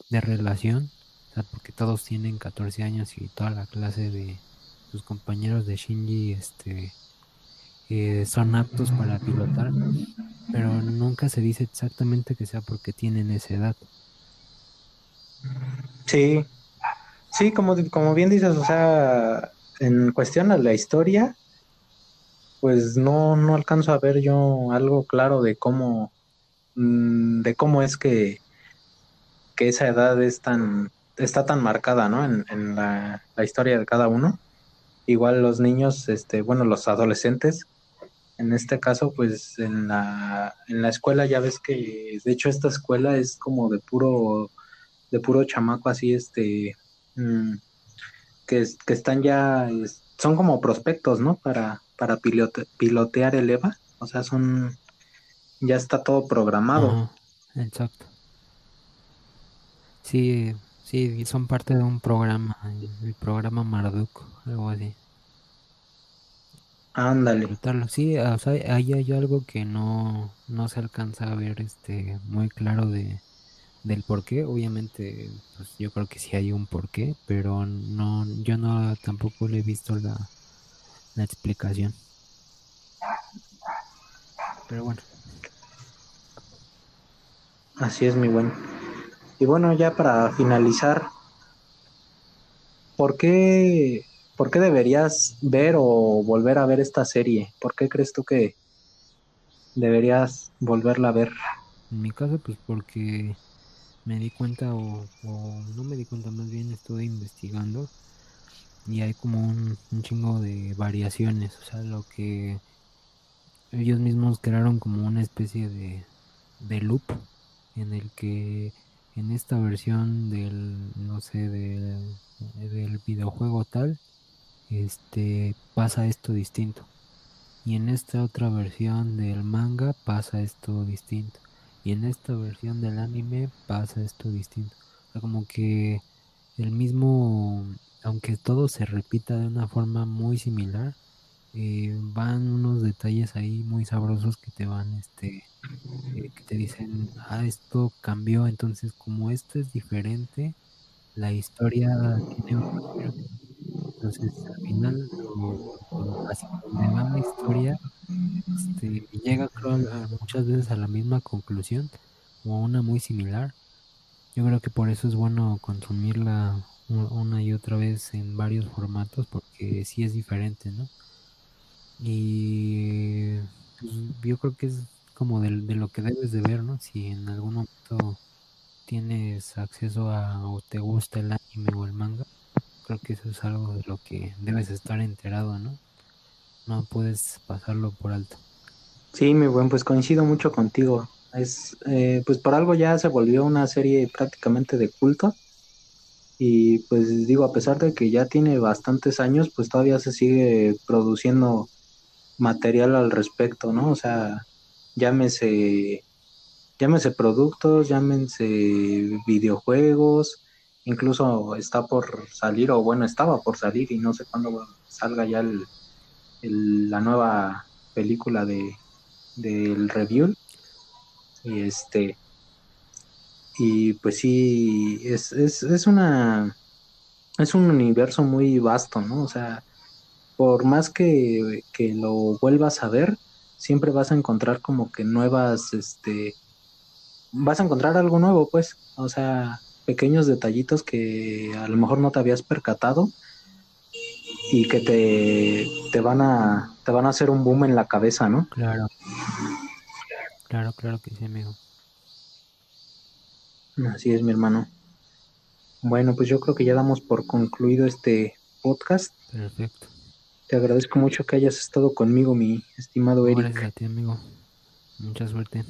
de relación, porque todos tienen 14 años y toda la clase de sus compañeros de Shinji este, eh, son aptos para pilotar, pero nunca se dice exactamente que sea porque tienen esa edad. Sí, sí, como, como bien dices, o sea, en cuestión a la historia, pues no, no alcanzo a ver yo algo claro de cómo Mm, de cómo es que, que esa edad es tan, está tan marcada, ¿no? En, la, historia de cada uno. Igual los niños, este, bueno, los adolescentes, en este caso, pues en la, en la escuela ya ves que, de hecho, esta escuela es como de puro, de puro chamaco así, este, mm, que, que están ya, son como prospectos, ¿no? Para, para pilotear el EVA, o sea, son ya está todo programado. exacto. Sí, sí, son parte de un programa, el programa Marduk, algo así. Ándale. Sí, o sea, ahí hay algo que no, no se alcanza a ver este muy claro de, del por qué. Obviamente, pues yo creo que sí hay un porqué, pero no, yo no tampoco le he visto la, la explicación. Pero bueno. Así es, mi buen. Y bueno, ya para finalizar, ¿por qué, ¿por qué deberías ver o volver a ver esta serie? ¿Por qué crees tú que deberías volverla a ver? En mi caso, pues porque me di cuenta, o, no me di cuenta, más bien estuve investigando y hay como un, un chingo de variaciones, o sea, lo que ellos mismos crearon como una especie de, de loop en el que en esta versión del no sé del, del videojuego tal este pasa esto distinto. Y en esta otra versión del manga pasa esto distinto. Y en esta versión del anime pasa esto distinto. Como que el mismo, aunque todo se repita de una forma muy similar, eh, van unos detalles ahí muy sabrosos que te van, este, eh, que te dicen, ah, esto cambió, entonces como esto es diferente, la historia tiene un entonces al final así como la historia este, llega creo, muchas veces a la misma conclusión o una muy similar. Yo creo que por eso es bueno consumirla una y otra vez en varios formatos porque sí es diferente, ¿no? Y pues, yo creo que es como de, lo que debes de ver, ¿no? Si en algún momento tienes acceso a o te gusta el anime o el manga, creo que eso es algo de lo que debes estar enterado, ¿no? No puedes pasarlo por alto. Sí, mi buen, pues coincido mucho contigo. Es, eh, pues por algo ya se volvió una serie prácticamente de culto. Y pues digo, a pesar de que ya tiene bastantes años, pues todavía se sigue produciendo material al respecto, ¿no? O sea, llámese, llámese productos, llámense videojuegos, incluso está por salir, o bueno, estaba por salir y no sé cuándo salga ya el, la nueva película de del review. Y este y pues sí es, es, es una es un universo muy vasto no o sea por más que, que lo vuelvas a ver siempre vas a encontrar como que nuevas este vas a encontrar algo nuevo pues o sea pequeños detallitos que a lo mejor no te habías percatado y que te, te van a te van a hacer un boom en la cabeza, ¿no? Claro. Claro, claro que sí, amigo. Así es, mi hermano. Bueno, pues yo creo que ya damos por concluido este podcast. Perfecto. Te agradezco mucho que hayas estado conmigo, mi estimado Eric. Gracias a ti, amigo. Mucha suerte.